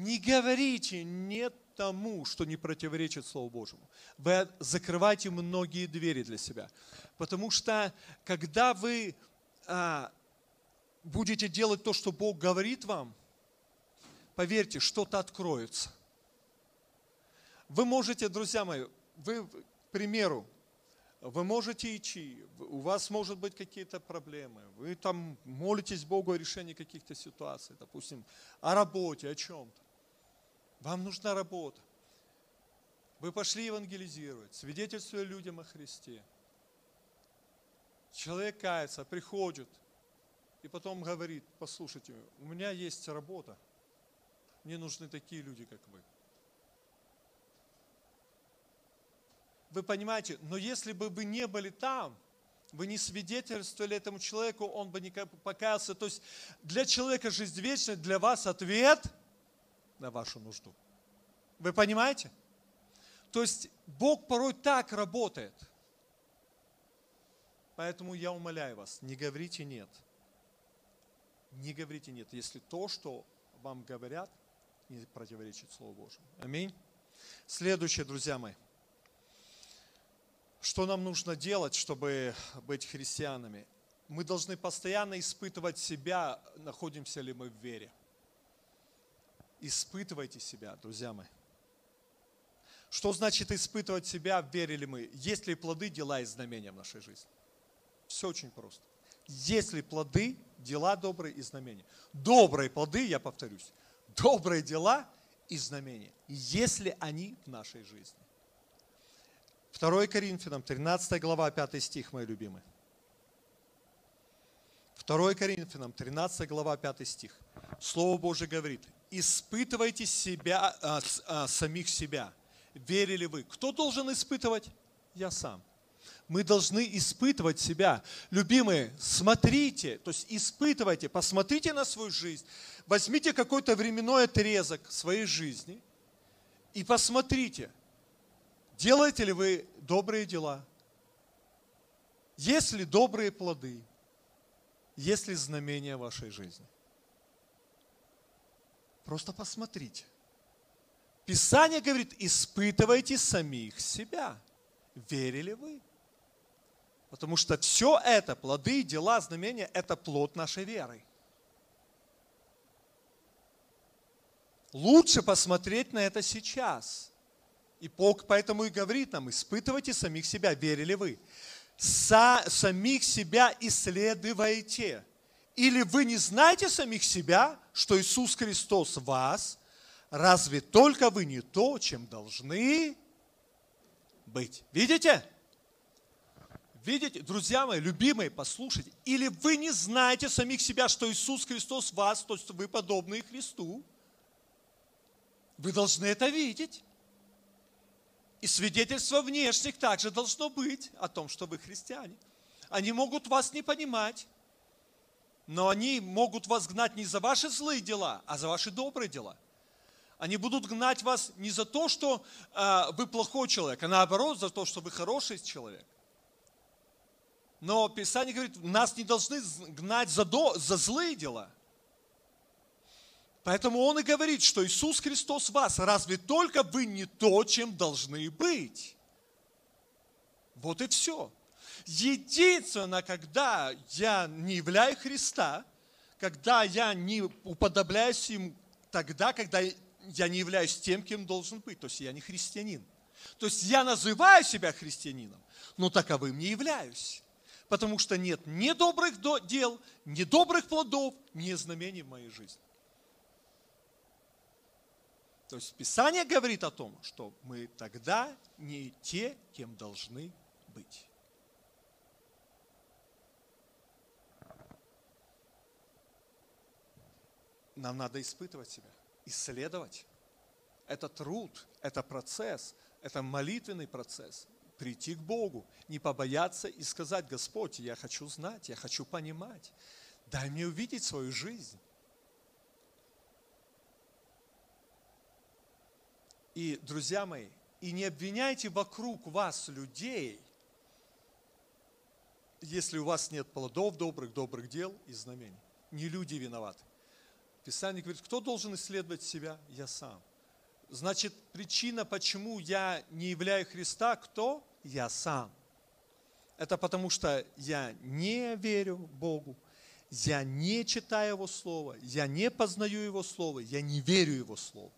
Не говорите нет тому, что не противоречит Слову Божьему. Вы закрываете многие двери для себя. Потому что, когда вы а, будете делать то, что Бог говорит вам, поверьте, что-то откроется. Вы можете, друзья мои, вы, к примеру, вы можете идти, у вас может быть какие-то проблемы, вы там молитесь Богу о решении каких-то ситуаций, допустим, о работе, о чем-то. Вам нужна работа. Вы пошли евангелизировать, свидетельствуя людям о Христе. Человек кается, приходит и потом говорит, послушайте, у меня есть работа, Мне нужны такие люди, как вы. Вы понимаете, но если бы вы не были там, вы не свидетельствовали этому человеку, он бы не покаялся. То есть для человека жизнь вечная, для вас ответ на вашу нужду. Вы понимаете? То есть Бог порой так работает. Поэтому я умоляю вас, не говорите нет. Не говорите нет, если то, что вам говорят, не противоречит Слову Божьему. Аминь. Следующее, друзья мои. Что нам нужно делать, чтобы быть христианами? Мы должны постоянно испытывать себя, находимся ли мы в вере. Испытывайте себя, друзья мои. Что значит испытывать себя, верили мы? Есть ли плоды, дела и знамения в нашей жизни? Все очень просто. Есть ли плоды, дела добрые и знамения? Добрые плоды, я повторюсь, добрые дела и знамения, если они в нашей жизни. 2 Коринфянам, 13 глава, 5 стих, мои любимые. 2 Коринфянам, 13 глава, 5 стих. Слово Божье говорит, испытывайте себя, а, а, самих себя. Верили вы? Кто должен испытывать? Я сам. Мы должны испытывать себя. Любимые, смотрите, то есть испытывайте, посмотрите на свою жизнь. Возьмите какой-то временной отрезок своей жизни и посмотрите – Делаете ли вы добрые дела? Есть ли добрые плоды? Есть ли знамения вашей жизни? Просто посмотрите. Писание говорит, испытывайте самих себя. Верили вы? Потому что все это, плоды, дела, знамения, это плод нашей веры. Лучше посмотреть на это сейчас – и Бог поэтому и говорит нам, испытывайте самих себя, верили вы. Са, самих себя исследуйте. Или вы не знаете самих себя, что Иисус Христос вас, разве только вы не то, чем должны быть. Видите? Видите, друзья мои, любимые, послушайте. Или вы не знаете самих себя, что Иисус Христос вас, то есть вы подобны Христу. Вы должны это видеть. И свидетельство внешних также должно быть о том, что вы христиане. Они могут вас не понимать, но они могут вас гнать не за ваши злые дела, а за ваши добрые дела. Они будут гнать вас не за то, что э, вы плохой человек, а наоборот за то, что вы хороший человек. Но Писание говорит, нас не должны гнать за, до, за злые дела – Поэтому он и говорит, что Иисус Христос вас, разве только вы не то, чем должны быть. Вот и все. Единственное, когда я не являю Христа, когда я не уподобляюсь Ему, тогда, когда я не являюсь тем, кем должен быть. То есть я не христианин. То есть я называю себя христианином, но таковым не являюсь. Потому что нет ни добрых дел, ни добрых плодов, ни знамений в моей жизни. То есть Писание говорит о том, что мы тогда не те, кем должны быть. Нам надо испытывать себя, исследовать. Это труд, это процесс, это молитвенный процесс. Прийти к Богу, не побояться и сказать, Господь, я хочу знать, я хочу понимать. Дай мне увидеть свою жизнь. И, друзья мои, и не обвиняйте вокруг вас людей, если у вас нет плодов добрых, добрых дел и знамений. Не люди виноваты. Писание говорит, кто должен исследовать себя? Я сам. Значит, причина, почему я не являю Христа, кто? Я сам. Это потому что я не верю Богу, я не читаю Его Слово, я не познаю Его Слово, я не верю Его Слову.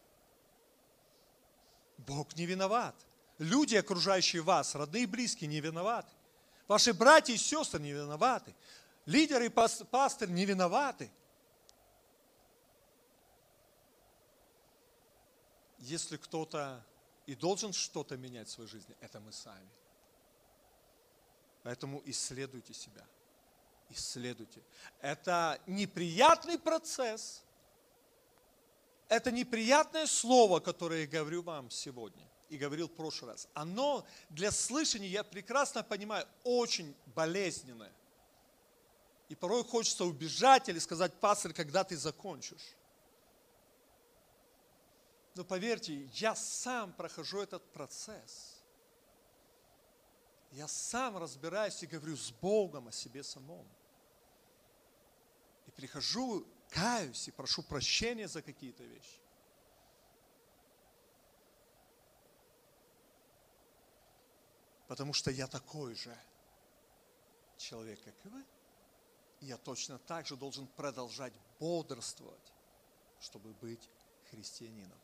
Бог не виноват. Люди, окружающие вас, родные и близкие, не виноваты. Ваши братья и сестры не виноваты. Лидеры и пастырь не виноваты. Если кто-то и должен что-то менять в своей жизни, это мы сами. Поэтому исследуйте себя. Исследуйте. Это неприятный процесс – это неприятное слово, которое я говорю вам сегодня и говорил в прошлый раз, оно для слышания, я прекрасно понимаю, очень болезненное. И порой хочется убежать или сказать, пастор, когда ты закончишь. Но поверьте, я сам прохожу этот процесс. Я сам разбираюсь и говорю с Богом о себе самом. И прихожу, каюсь и прошу прощения за какие-то вещи. Потому что я такой же человек, как и вы. И я точно так же должен продолжать бодрствовать, чтобы быть христианином.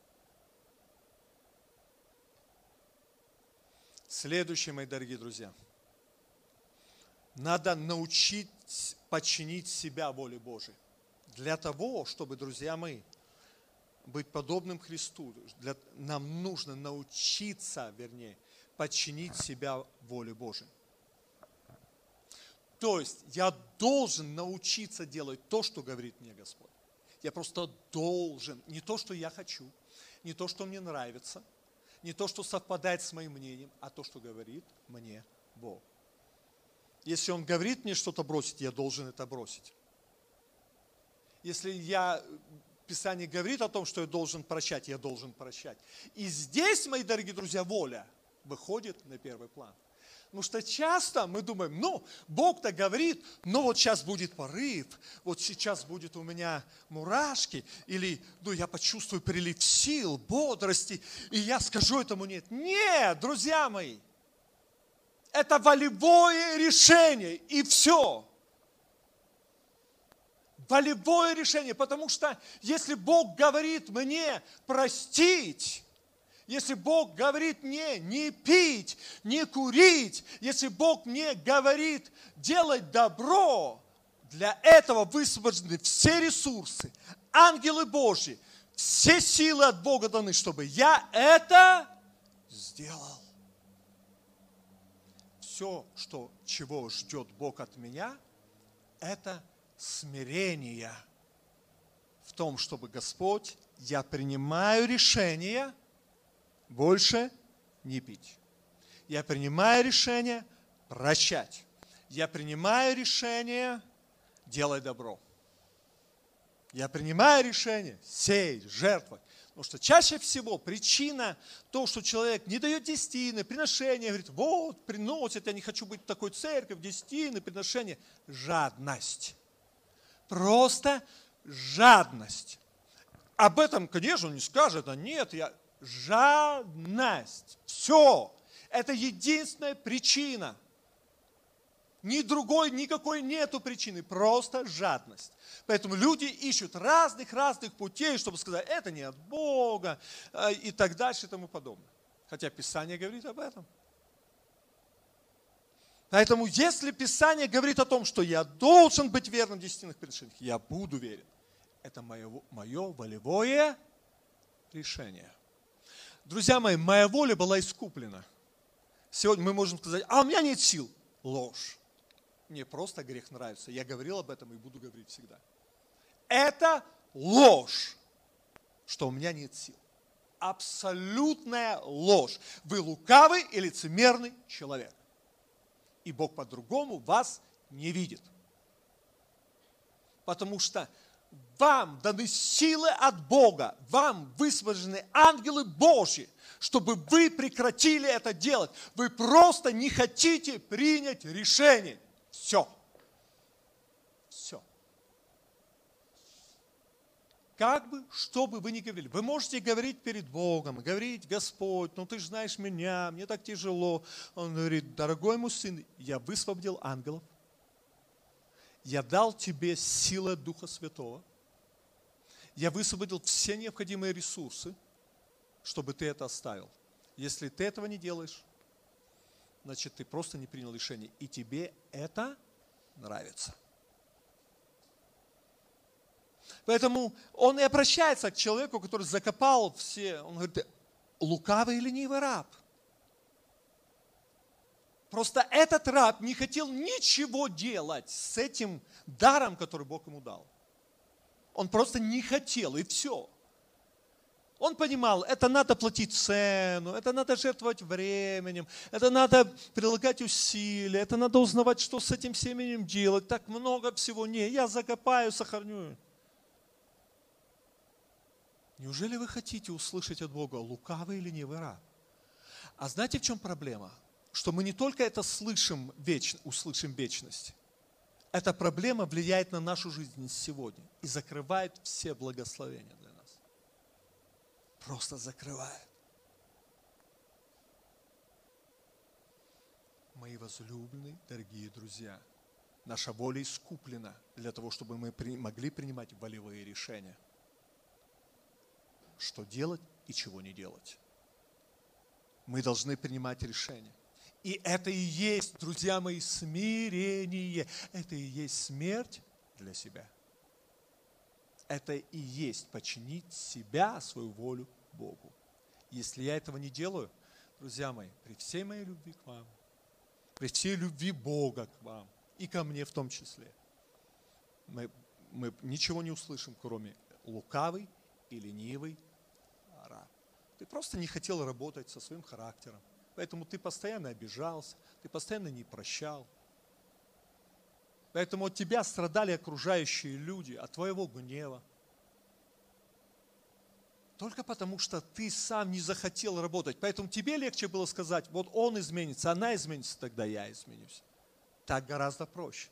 Следующее, мои дорогие друзья. Надо научить подчинить себя воле Божией. Для того, чтобы, друзья мои, быть подобным Христу, для, нам нужно научиться, вернее, подчинить себя воле Божией. То есть я должен научиться делать то, что говорит мне Господь. Я просто должен, не то, что я хочу, не то, что мне нравится – не то, что совпадает с моим мнением, а то, что говорит мне Бог. Если Он говорит мне что-то бросить, я должен это бросить. Если я, Писание говорит о том, что я должен прощать, я должен прощать. И здесь, мои дорогие друзья, воля выходит на первый план. Потому что часто мы думаем, ну, Бог-то говорит, ну вот сейчас будет порыв, вот сейчас будет у меня мурашки, или ну я почувствую прилив сил, бодрости, и я скажу этому нет. Нет, друзья мои, это волевое решение, и все. Волевое решение, потому что если Бог говорит мне простить, если Бог говорит мне не пить, не курить, если Бог мне говорит делать добро, для этого высвобождены все ресурсы, ангелы Божьи, все силы от Бога даны, чтобы я это сделал. Все, что, чего ждет Бог от меня, это смирение в том, чтобы Господь, я принимаю решение – больше не пить. Я принимаю решение прощать. Я принимаю решение делать добро. Я принимаю решение сеять, жертвовать. Потому что чаще всего причина то, что человек не дает десятины, приношения, говорит, вот, приносит, я не хочу быть в такой церкви, десятины, приношения. Жадность. Просто жадность. Об этом, конечно, он не скажет, а нет, я Жадность. Все. Это единственная причина. Ни другой, никакой нету причины, просто жадность. Поэтому люди ищут разных-разных путей, чтобы сказать, это не от Бога э, и так дальше и тому подобное. Хотя Писание говорит об этом. Поэтому если Писание говорит о том, что я должен быть верным в десятинных приношениях, я буду верен. Это мое, мое волевое решение. Друзья мои, моя воля была искуплена. Сегодня мы можем сказать, а у меня нет сил. Ложь. Мне просто грех нравится. Я говорил об этом и буду говорить всегда. Это ложь, что у меня нет сил. Абсолютная ложь. Вы лукавый и лицемерный человек. И Бог по-другому вас не видит. Потому что вам даны силы от Бога, вам высвобождены ангелы Божьи, чтобы вы прекратили это делать. Вы просто не хотите принять решение. Все. Все. Как бы, что бы вы ни говорили, вы можете говорить перед Богом, говорить, Господь, ну ты же знаешь меня, мне так тяжело. Он говорит, дорогой мой сын, я высвободил ангелов, я дал тебе силы Духа Святого, я высвободил все необходимые ресурсы, чтобы ты это оставил. Если ты этого не делаешь, значит, ты просто не принял решение. И тебе это нравится. Поэтому он и обращается к человеку, который закопал все. Он говорит, лукавый или ленивый раб. Просто этот раб не хотел ничего делать с этим даром, который Бог ему дал. Он просто не хотел, и все. Он понимал, это надо платить цену, это надо жертвовать временем, это надо прилагать усилия, это надо узнавать, что с этим семенем делать. Так много всего. Не, я закопаю, сохраню. Неужели вы хотите услышать от Бога, лукавый или ленивый раб? А знаете, в чем проблема? Что мы не только это слышим, веч, услышим вечность. Эта проблема влияет на нашу жизнь сегодня и закрывает все благословения для нас. Просто закрывает. Мои возлюбленные, дорогие друзья, наша воля искуплена для того, чтобы мы могли принимать волевые решения. Что делать и чего не делать. Мы должны принимать решения. И это и есть, друзья мои, смирение. Это и есть смерть для себя. Это и есть починить себя, свою волю Богу. Если я этого не делаю, друзья мои, при всей моей любви к вам, при всей любви Бога к вам, и ко мне в том числе, мы, мы ничего не услышим, кроме лукавый и ленивый раб. Ты просто не хотел работать со своим характером. Поэтому ты постоянно обижался, ты постоянно не прощал. Поэтому от тебя страдали окружающие люди, от твоего гнева. Только потому, что ты сам не захотел работать. Поэтому тебе легче было сказать, вот он изменится, она изменится, тогда я изменюсь. Так гораздо проще.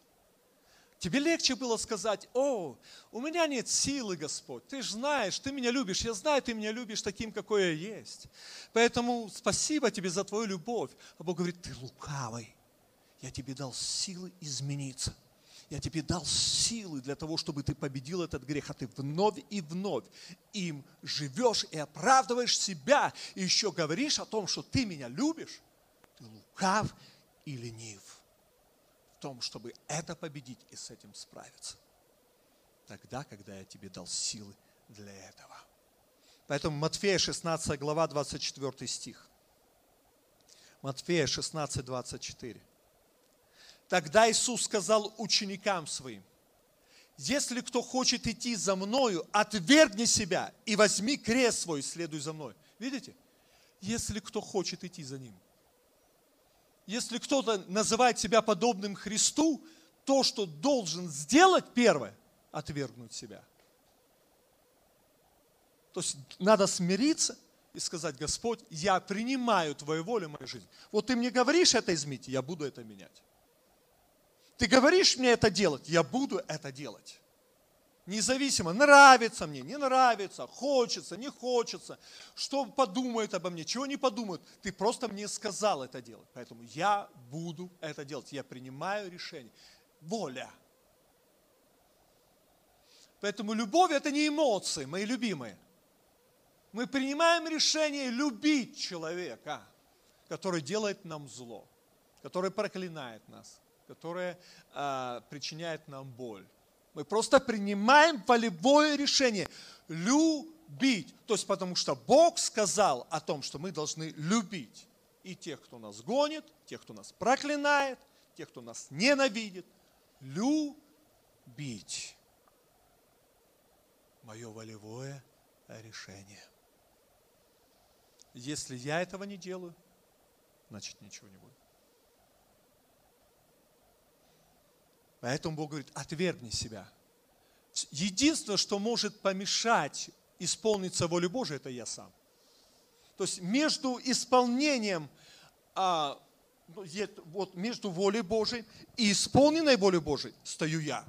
Тебе легче было сказать, о, у меня нет силы, Господь, ты же знаешь, ты меня любишь, я знаю, ты меня любишь таким, какой я есть. Поэтому спасибо тебе за твою любовь. А Бог говорит, ты лукавый, я тебе дал силы измениться. Я тебе дал силы для того, чтобы ты победил этот грех, а ты вновь и вновь им живешь и оправдываешь себя, и еще говоришь о том, что ты меня любишь. Ты лукав и ленив том, чтобы это победить и с этим справиться. Тогда, когда я тебе дал силы для этого. Поэтому Матфея 16 глава 24 стих. Матфея 16, 24. Тогда Иисус сказал ученикам своим, если кто хочет идти за мною, отвергни себя и возьми крест свой, следуй за мной. Видите? Если кто хочет идти за ним если кто-то называет себя подобным Христу, то, что должен сделать первое, отвергнуть себя. То есть надо смириться и сказать, Господь, я принимаю Твою волю в мою жизнь. Вот Ты мне говоришь это изменить, я буду это менять. Ты говоришь мне это делать, я буду это делать. Независимо, нравится мне, не нравится, хочется, не хочется, что подумают обо мне, чего не подумают. Ты просто мне сказал это делать. Поэтому я буду это делать. Я принимаю решение. Воля. Поэтому любовь это не эмоции, мои любимые. Мы принимаем решение любить человека, который делает нам зло, который проклинает нас, который э, причиняет нам боль мы просто принимаем волевое решение любить. То есть потому что Бог сказал о том, что мы должны любить и тех, кто нас гонит, тех, кто нас проклинает, тех, кто нас ненавидит. Любить. Мое волевое решение. Если я этого не делаю, значит ничего не будет. Поэтому Бог говорит, отвергни себя. Единственное, что может помешать исполниться воле Божией, это я сам. То есть между исполнением, а, ну, вот между волей Божией и исполненной волей Божией стою я.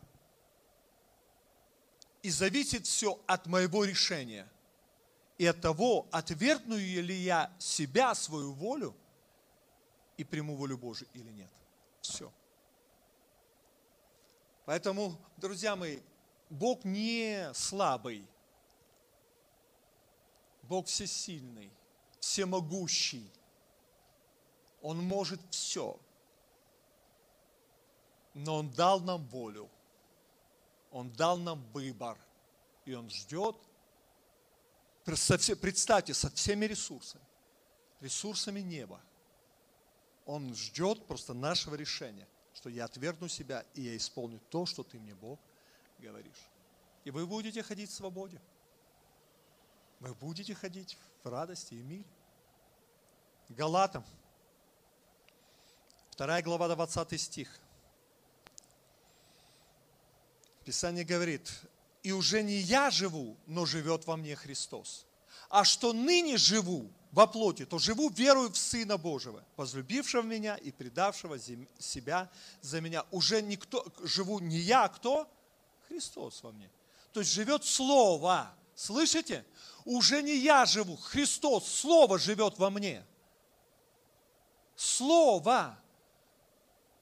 И зависит все от моего решения. И от того, отвергну ли я себя, свою волю, и приму волю Божию или нет. Все. Поэтому, друзья мои, Бог не слабый. Бог всесильный, всемогущий. Он может все. Но Он дал нам волю. Он дал нам выбор. И Он ждет, представьте, со всеми ресурсами, ресурсами неба. Он ждет просто нашего решения что я отвергну себя, и я исполню то, что ты мне, Бог, говоришь. И вы будете ходить в свободе. вы будете ходить в радости и мире. Галатам, 2 глава, 20 стих. Писание говорит, «И уже не я живу, но живет во мне Христос. А что ныне живу во плоти, то живу верою в Сына Божьего, возлюбившего меня и предавшего себя за меня. Уже никто, живу не я, а кто? Христос во мне. То есть живет Слово. Слышите? Уже не я живу, Христос, Слово живет во мне. Слово.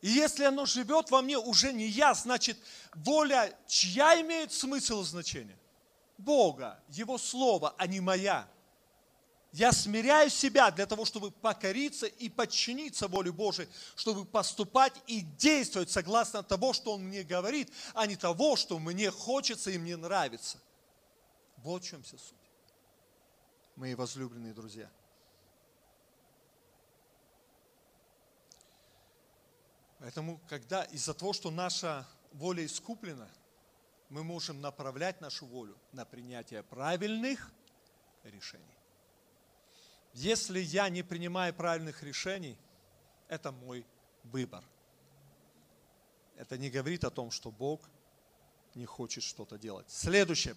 И если оно живет во мне, уже не я, значит, воля чья имеет смысл и значение? Бога, Его Слово, а не моя. Я смиряю себя для того, чтобы покориться и подчиниться воле Божией, чтобы поступать и действовать согласно того, что Он мне говорит, а не того, что мне хочется и мне нравится. Вот в чем вся суть. Мои возлюбленные друзья. Поэтому, когда из-за того, что наша воля искуплена, мы можем направлять нашу волю на принятие правильных решений. Если я не принимаю правильных решений, это мой выбор. Это не говорит о том, что Бог не хочет что-то делать. Следующее.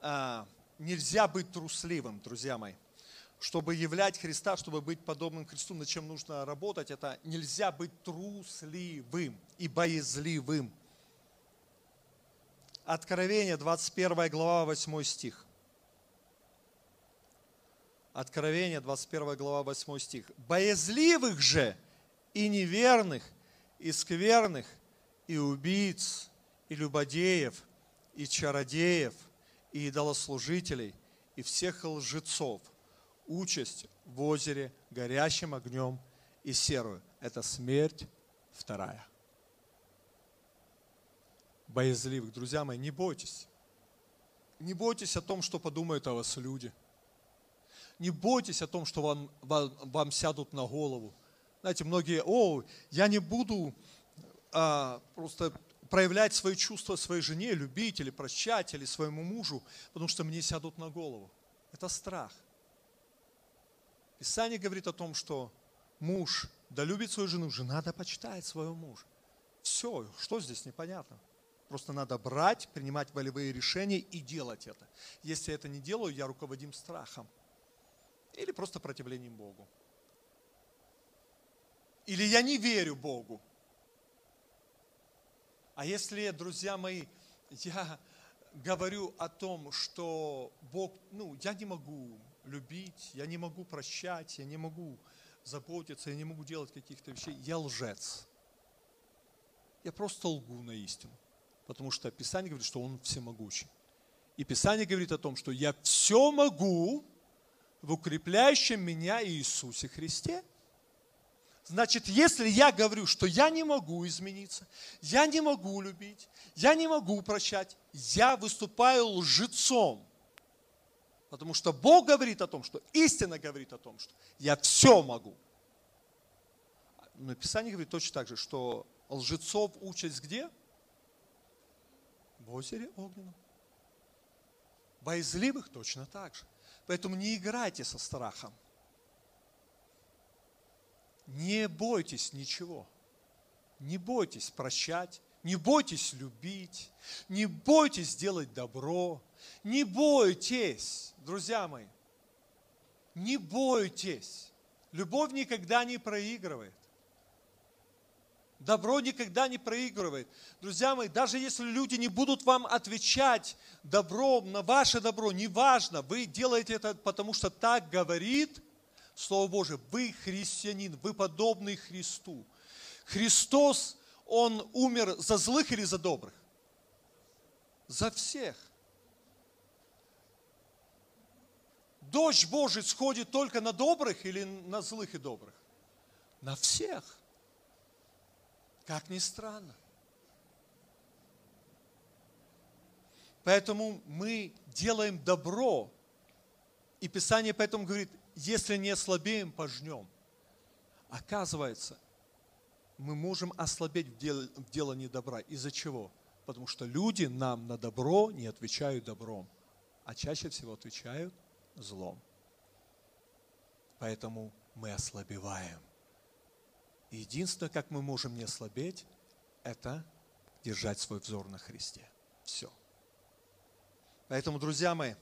А, нельзя быть трусливым, друзья мои. Чтобы являть Христа, чтобы быть подобным Христу, над чем нужно работать, это нельзя быть трусливым и боязливым. Откровение, 21 глава, 8 стих. Откровение, 21 глава, 8 стих. «Боязливых же и неверных, и скверных, и убийц, и любодеев, и чародеев, и идолослужителей, и всех лжецов, участь в озере горящим огнем и серую». Это смерть вторая. Боязливых, друзья мои, не бойтесь. Не бойтесь о том, что подумают о вас люди – не бойтесь о том, что вам, вам, вам сядут на голову. Знаете, многие, о, я не буду а, просто проявлять свои чувства своей жене, любить или прощать, или своему мужу, потому что мне сядут на голову. Это страх. Писание говорит о том, что муж да любит свою жену, жена да почитает своего мужа. Все, что здесь непонятно? Просто надо брать, принимать волевые решения и делать это. Если я это не делаю, я руководим страхом или просто противлением Богу. Или я не верю Богу. А если, друзья мои, я говорю о том, что Бог, ну, я не могу любить, я не могу прощать, я не могу заботиться, я не могу делать каких-то вещей, я лжец. Я просто лгу на истину. Потому что Писание говорит, что Он всемогущий. И Писание говорит о том, что я все могу в укрепляющем меня Иисусе Христе. Значит, если я говорю, что я не могу измениться, я не могу любить, я не могу прощать, я выступаю лжецом. Потому что Бог говорит о том, что истина говорит о том, что я все могу. Но Писание говорит точно так же, что лжецов участь где? В озере огненном. Боязливых точно так же. Поэтому не играйте со страхом. Не бойтесь ничего. Не бойтесь прощать, не бойтесь любить, не бойтесь делать добро, не бойтесь, друзья мои, не бойтесь. Любовь никогда не проигрывает. Добро никогда не проигрывает. Друзья мои, даже если люди не будут вам отвечать добром на ваше добро, неважно, вы делаете это потому, что так говорит Слово Божие. Вы христианин, вы подобный Христу. Христос, Он умер за злых или за добрых? За всех. Дождь Божий сходит только на добрых или на злых и добрых? На всех. Как ни странно. Поэтому мы делаем добро. И Писание поэтому говорит, если не ослабеем, пожнем. Оказывается, мы можем ослабеть в, дел, в делании добра. Из-за чего? Потому что люди нам на добро не отвечают добром, а чаще всего отвечают злом. Поэтому мы ослабеваем. Единственное, как мы можем не ослабеть, это держать свой взор на Христе. Все. Поэтому, друзья мои,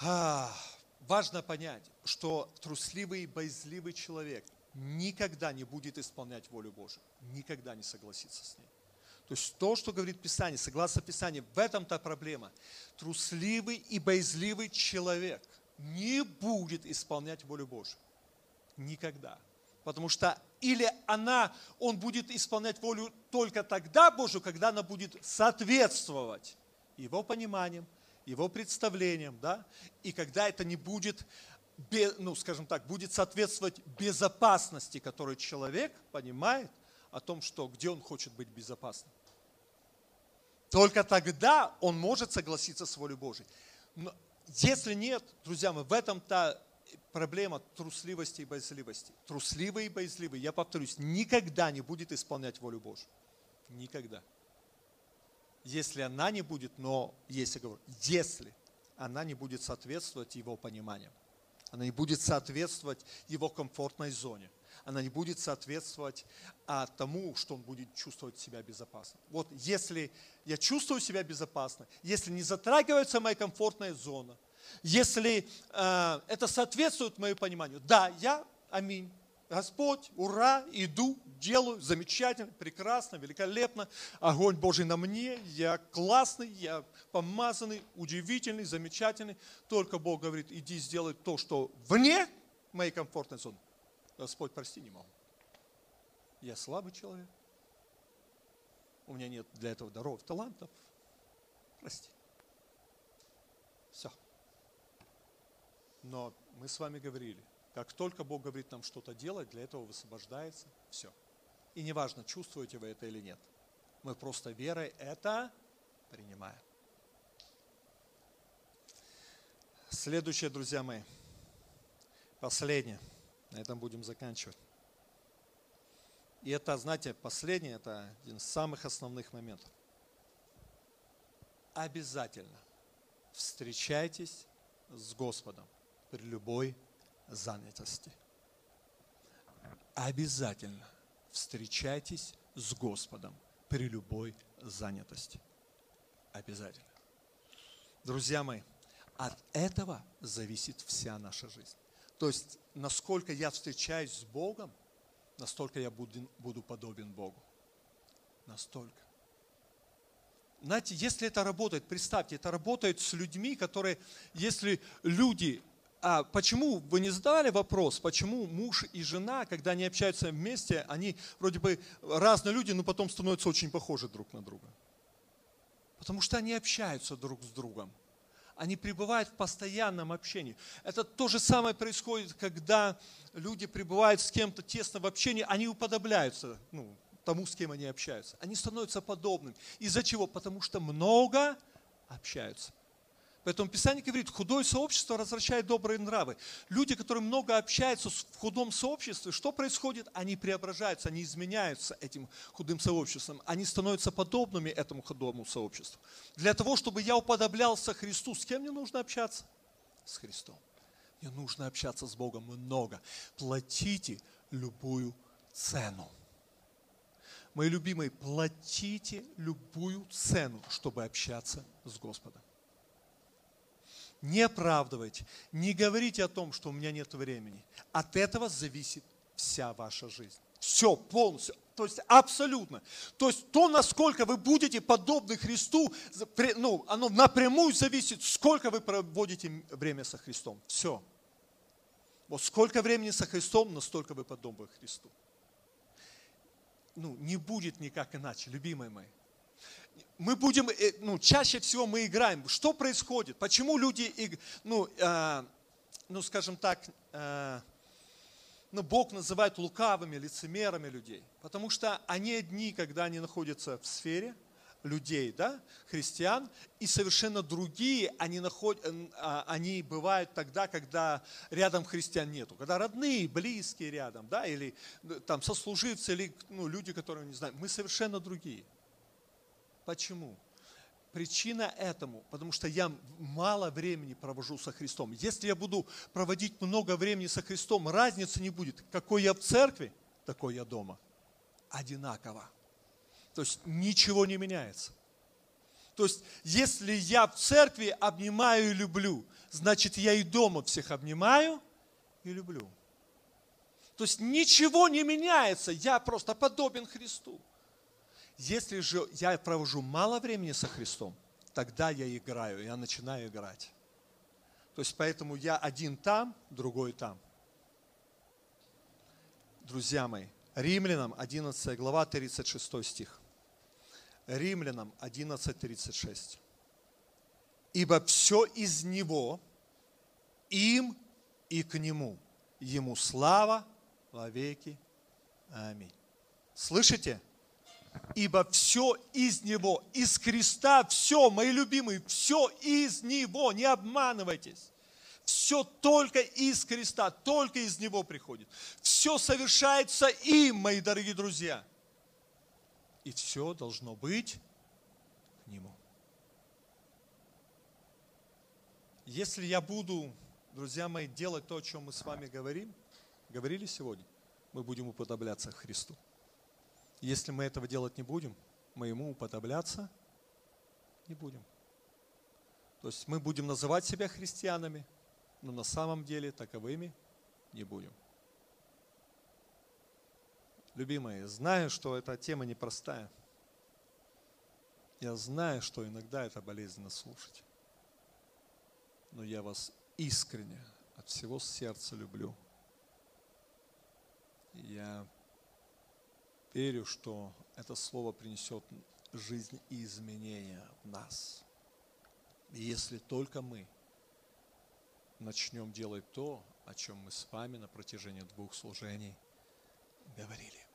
а, важно понять, что трусливый и боязливый человек никогда не будет исполнять волю Божию, никогда не согласится с ней. То есть то, что говорит Писание, согласно Писанию, в этом-то проблема. Трусливый и боязливый человек не будет исполнять волю Божию. Никогда. Потому что или она, он будет исполнять волю только тогда Божию, когда она будет соответствовать его пониманиям, его представлениям, да, и когда это не будет, ну, скажем так, будет соответствовать безопасности, которую человек понимает о том, что где он хочет быть безопасным. Только тогда он может согласиться с волей Божьей. Но если нет, друзья мои, в этом-то проблема трусливости и боязливости. Трусливый и боязливый, я повторюсь, никогда не будет исполнять волю Божью. Никогда. Если она не будет, но если говорю, если она не будет соответствовать его пониманиям, она не будет соответствовать его комфортной зоне, она не будет соответствовать а, тому, что он будет чувствовать себя безопасно. Вот если я чувствую себя безопасно, если не затрагивается моя комфортная зона, если э, это соответствует моему пониманию, да, я, аминь, Господь, ура, иду, делаю, замечательно, прекрасно, великолепно, огонь Божий на мне, я классный, я помазанный, удивительный, замечательный, только Бог говорит, иди сделай то, что вне моей комфортной зоны. Господь, прости, не могу. Я слабый человек. У меня нет для этого даров, талантов. Прости. Все. Но мы с вами говорили, как только Бог говорит нам что-то делать, для этого высвобождается все. И неважно, чувствуете вы это или нет. Мы просто верой это принимаем. Следующее, друзья мои, последнее. На этом будем заканчивать. И это, знаете, последнее, это один из самых основных моментов. Обязательно встречайтесь с Господом при любой занятости. Обязательно встречайтесь с Господом при любой занятости. Обязательно. Друзья мои, от этого зависит вся наша жизнь. То есть, насколько я встречаюсь с Богом, настолько я буду, буду подобен Богу. Настолько. Знаете, если это работает, представьте, это работает с людьми, которые, если люди а почему вы не задавали вопрос, почему муж и жена, когда они общаются вместе, они вроде бы разные люди, но потом становятся очень похожи друг на друга? Потому что они общаются друг с другом. Они пребывают в постоянном общении. Это то же самое происходит, когда люди пребывают с кем-то тесно в общении, они уподобляются ну, тому, с кем они общаются. Они становятся подобными. Из-за чего? Потому что много общаются. Поэтому Писание говорит, худое сообщество развращает добрые нравы. Люди, которые много общаются в худом сообществе, что происходит? Они преображаются, они изменяются этим худым сообществом. Они становятся подобными этому худому сообществу. Для того, чтобы я уподоблялся Христу, с кем мне нужно общаться? С Христом. Мне нужно общаться с Богом много. Платите любую цену. Мои любимые, платите любую цену, чтобы общаться с Господом. Не оправдывайте, не говорите о том, что у меня нет времени. От этого зависит вся ваша жизнь. Все, полностью. То есть абсолютно. То есть то, насколько вы будете подобны Христу, ну, оно напрямую зависит, сколько вы проводите время со Христом. Все. Вот сколько времени со Христом, настолько вы подобны Христу. Ну, не будет никак иначе, любимые мои мы будем, э, ну, чаще всего мы играем. Что происходит? Почему люди, ну, э, ну скажем так, э, ну, Бог называет лукавыми, лицемерами людей? Потому что они одни, когда они находятся в сфере людей, да, христиан, и совершенно другие они, наход, а, они бывают тогда, когда рядом христиан нету, когда родные, близкие рядом, да, или там сослуживцы, или ну, люди, которые не знают, мы совершенно другие. Почему? причина этому, потому что я мало времени провожу со Христом. Если я буду проводить много времени со Христом, разницы не будет. Какой я в церкви, такой я дома. Одинаково. То есть ничего не меняется. То есть, если я в церкви обнимаю и люблю, значит, я и дома всех обнимаю и люблю. То есть ничего не меняется, я просто подобен Христу. Если же я провожу мало времени со Христом, тогда я играю, я начинаю играть. То есть поэтому я один там, другой там. Друзья мои, Римлянам 11 глава 36 стих. Римлянам 11.36. Ибо все из Него, им и к Нему. Ему слава во веки. Аминь. Слышите? Ибо все из Него, из креста, все, мои любимые, все из Него, не обманывайтесь. Все только из креста, только из Него приходит. Все совершается им, мои дорогие друзья. И все должно быть к Нему. Если я буду, друзья мои, делать то, о чем мы с вами говорим, говорили сегодня, мы будем уподобляться Христу. Если мы этого делать не будем, мы Ему уподобляться не будем. То есть мы будем называть себя христианами, но на самом деле таковыми не будем. Любимые, знаю, что эта тема непростая. Я знаю, что иногда это болезненно слушать. Но я вас искренне от всего сердца люблю. Я верю, что это слово принесет жизнь и изменения в нас. И если только мы начнем делать то, о чем мы с вами на протяжении двух служений говорили.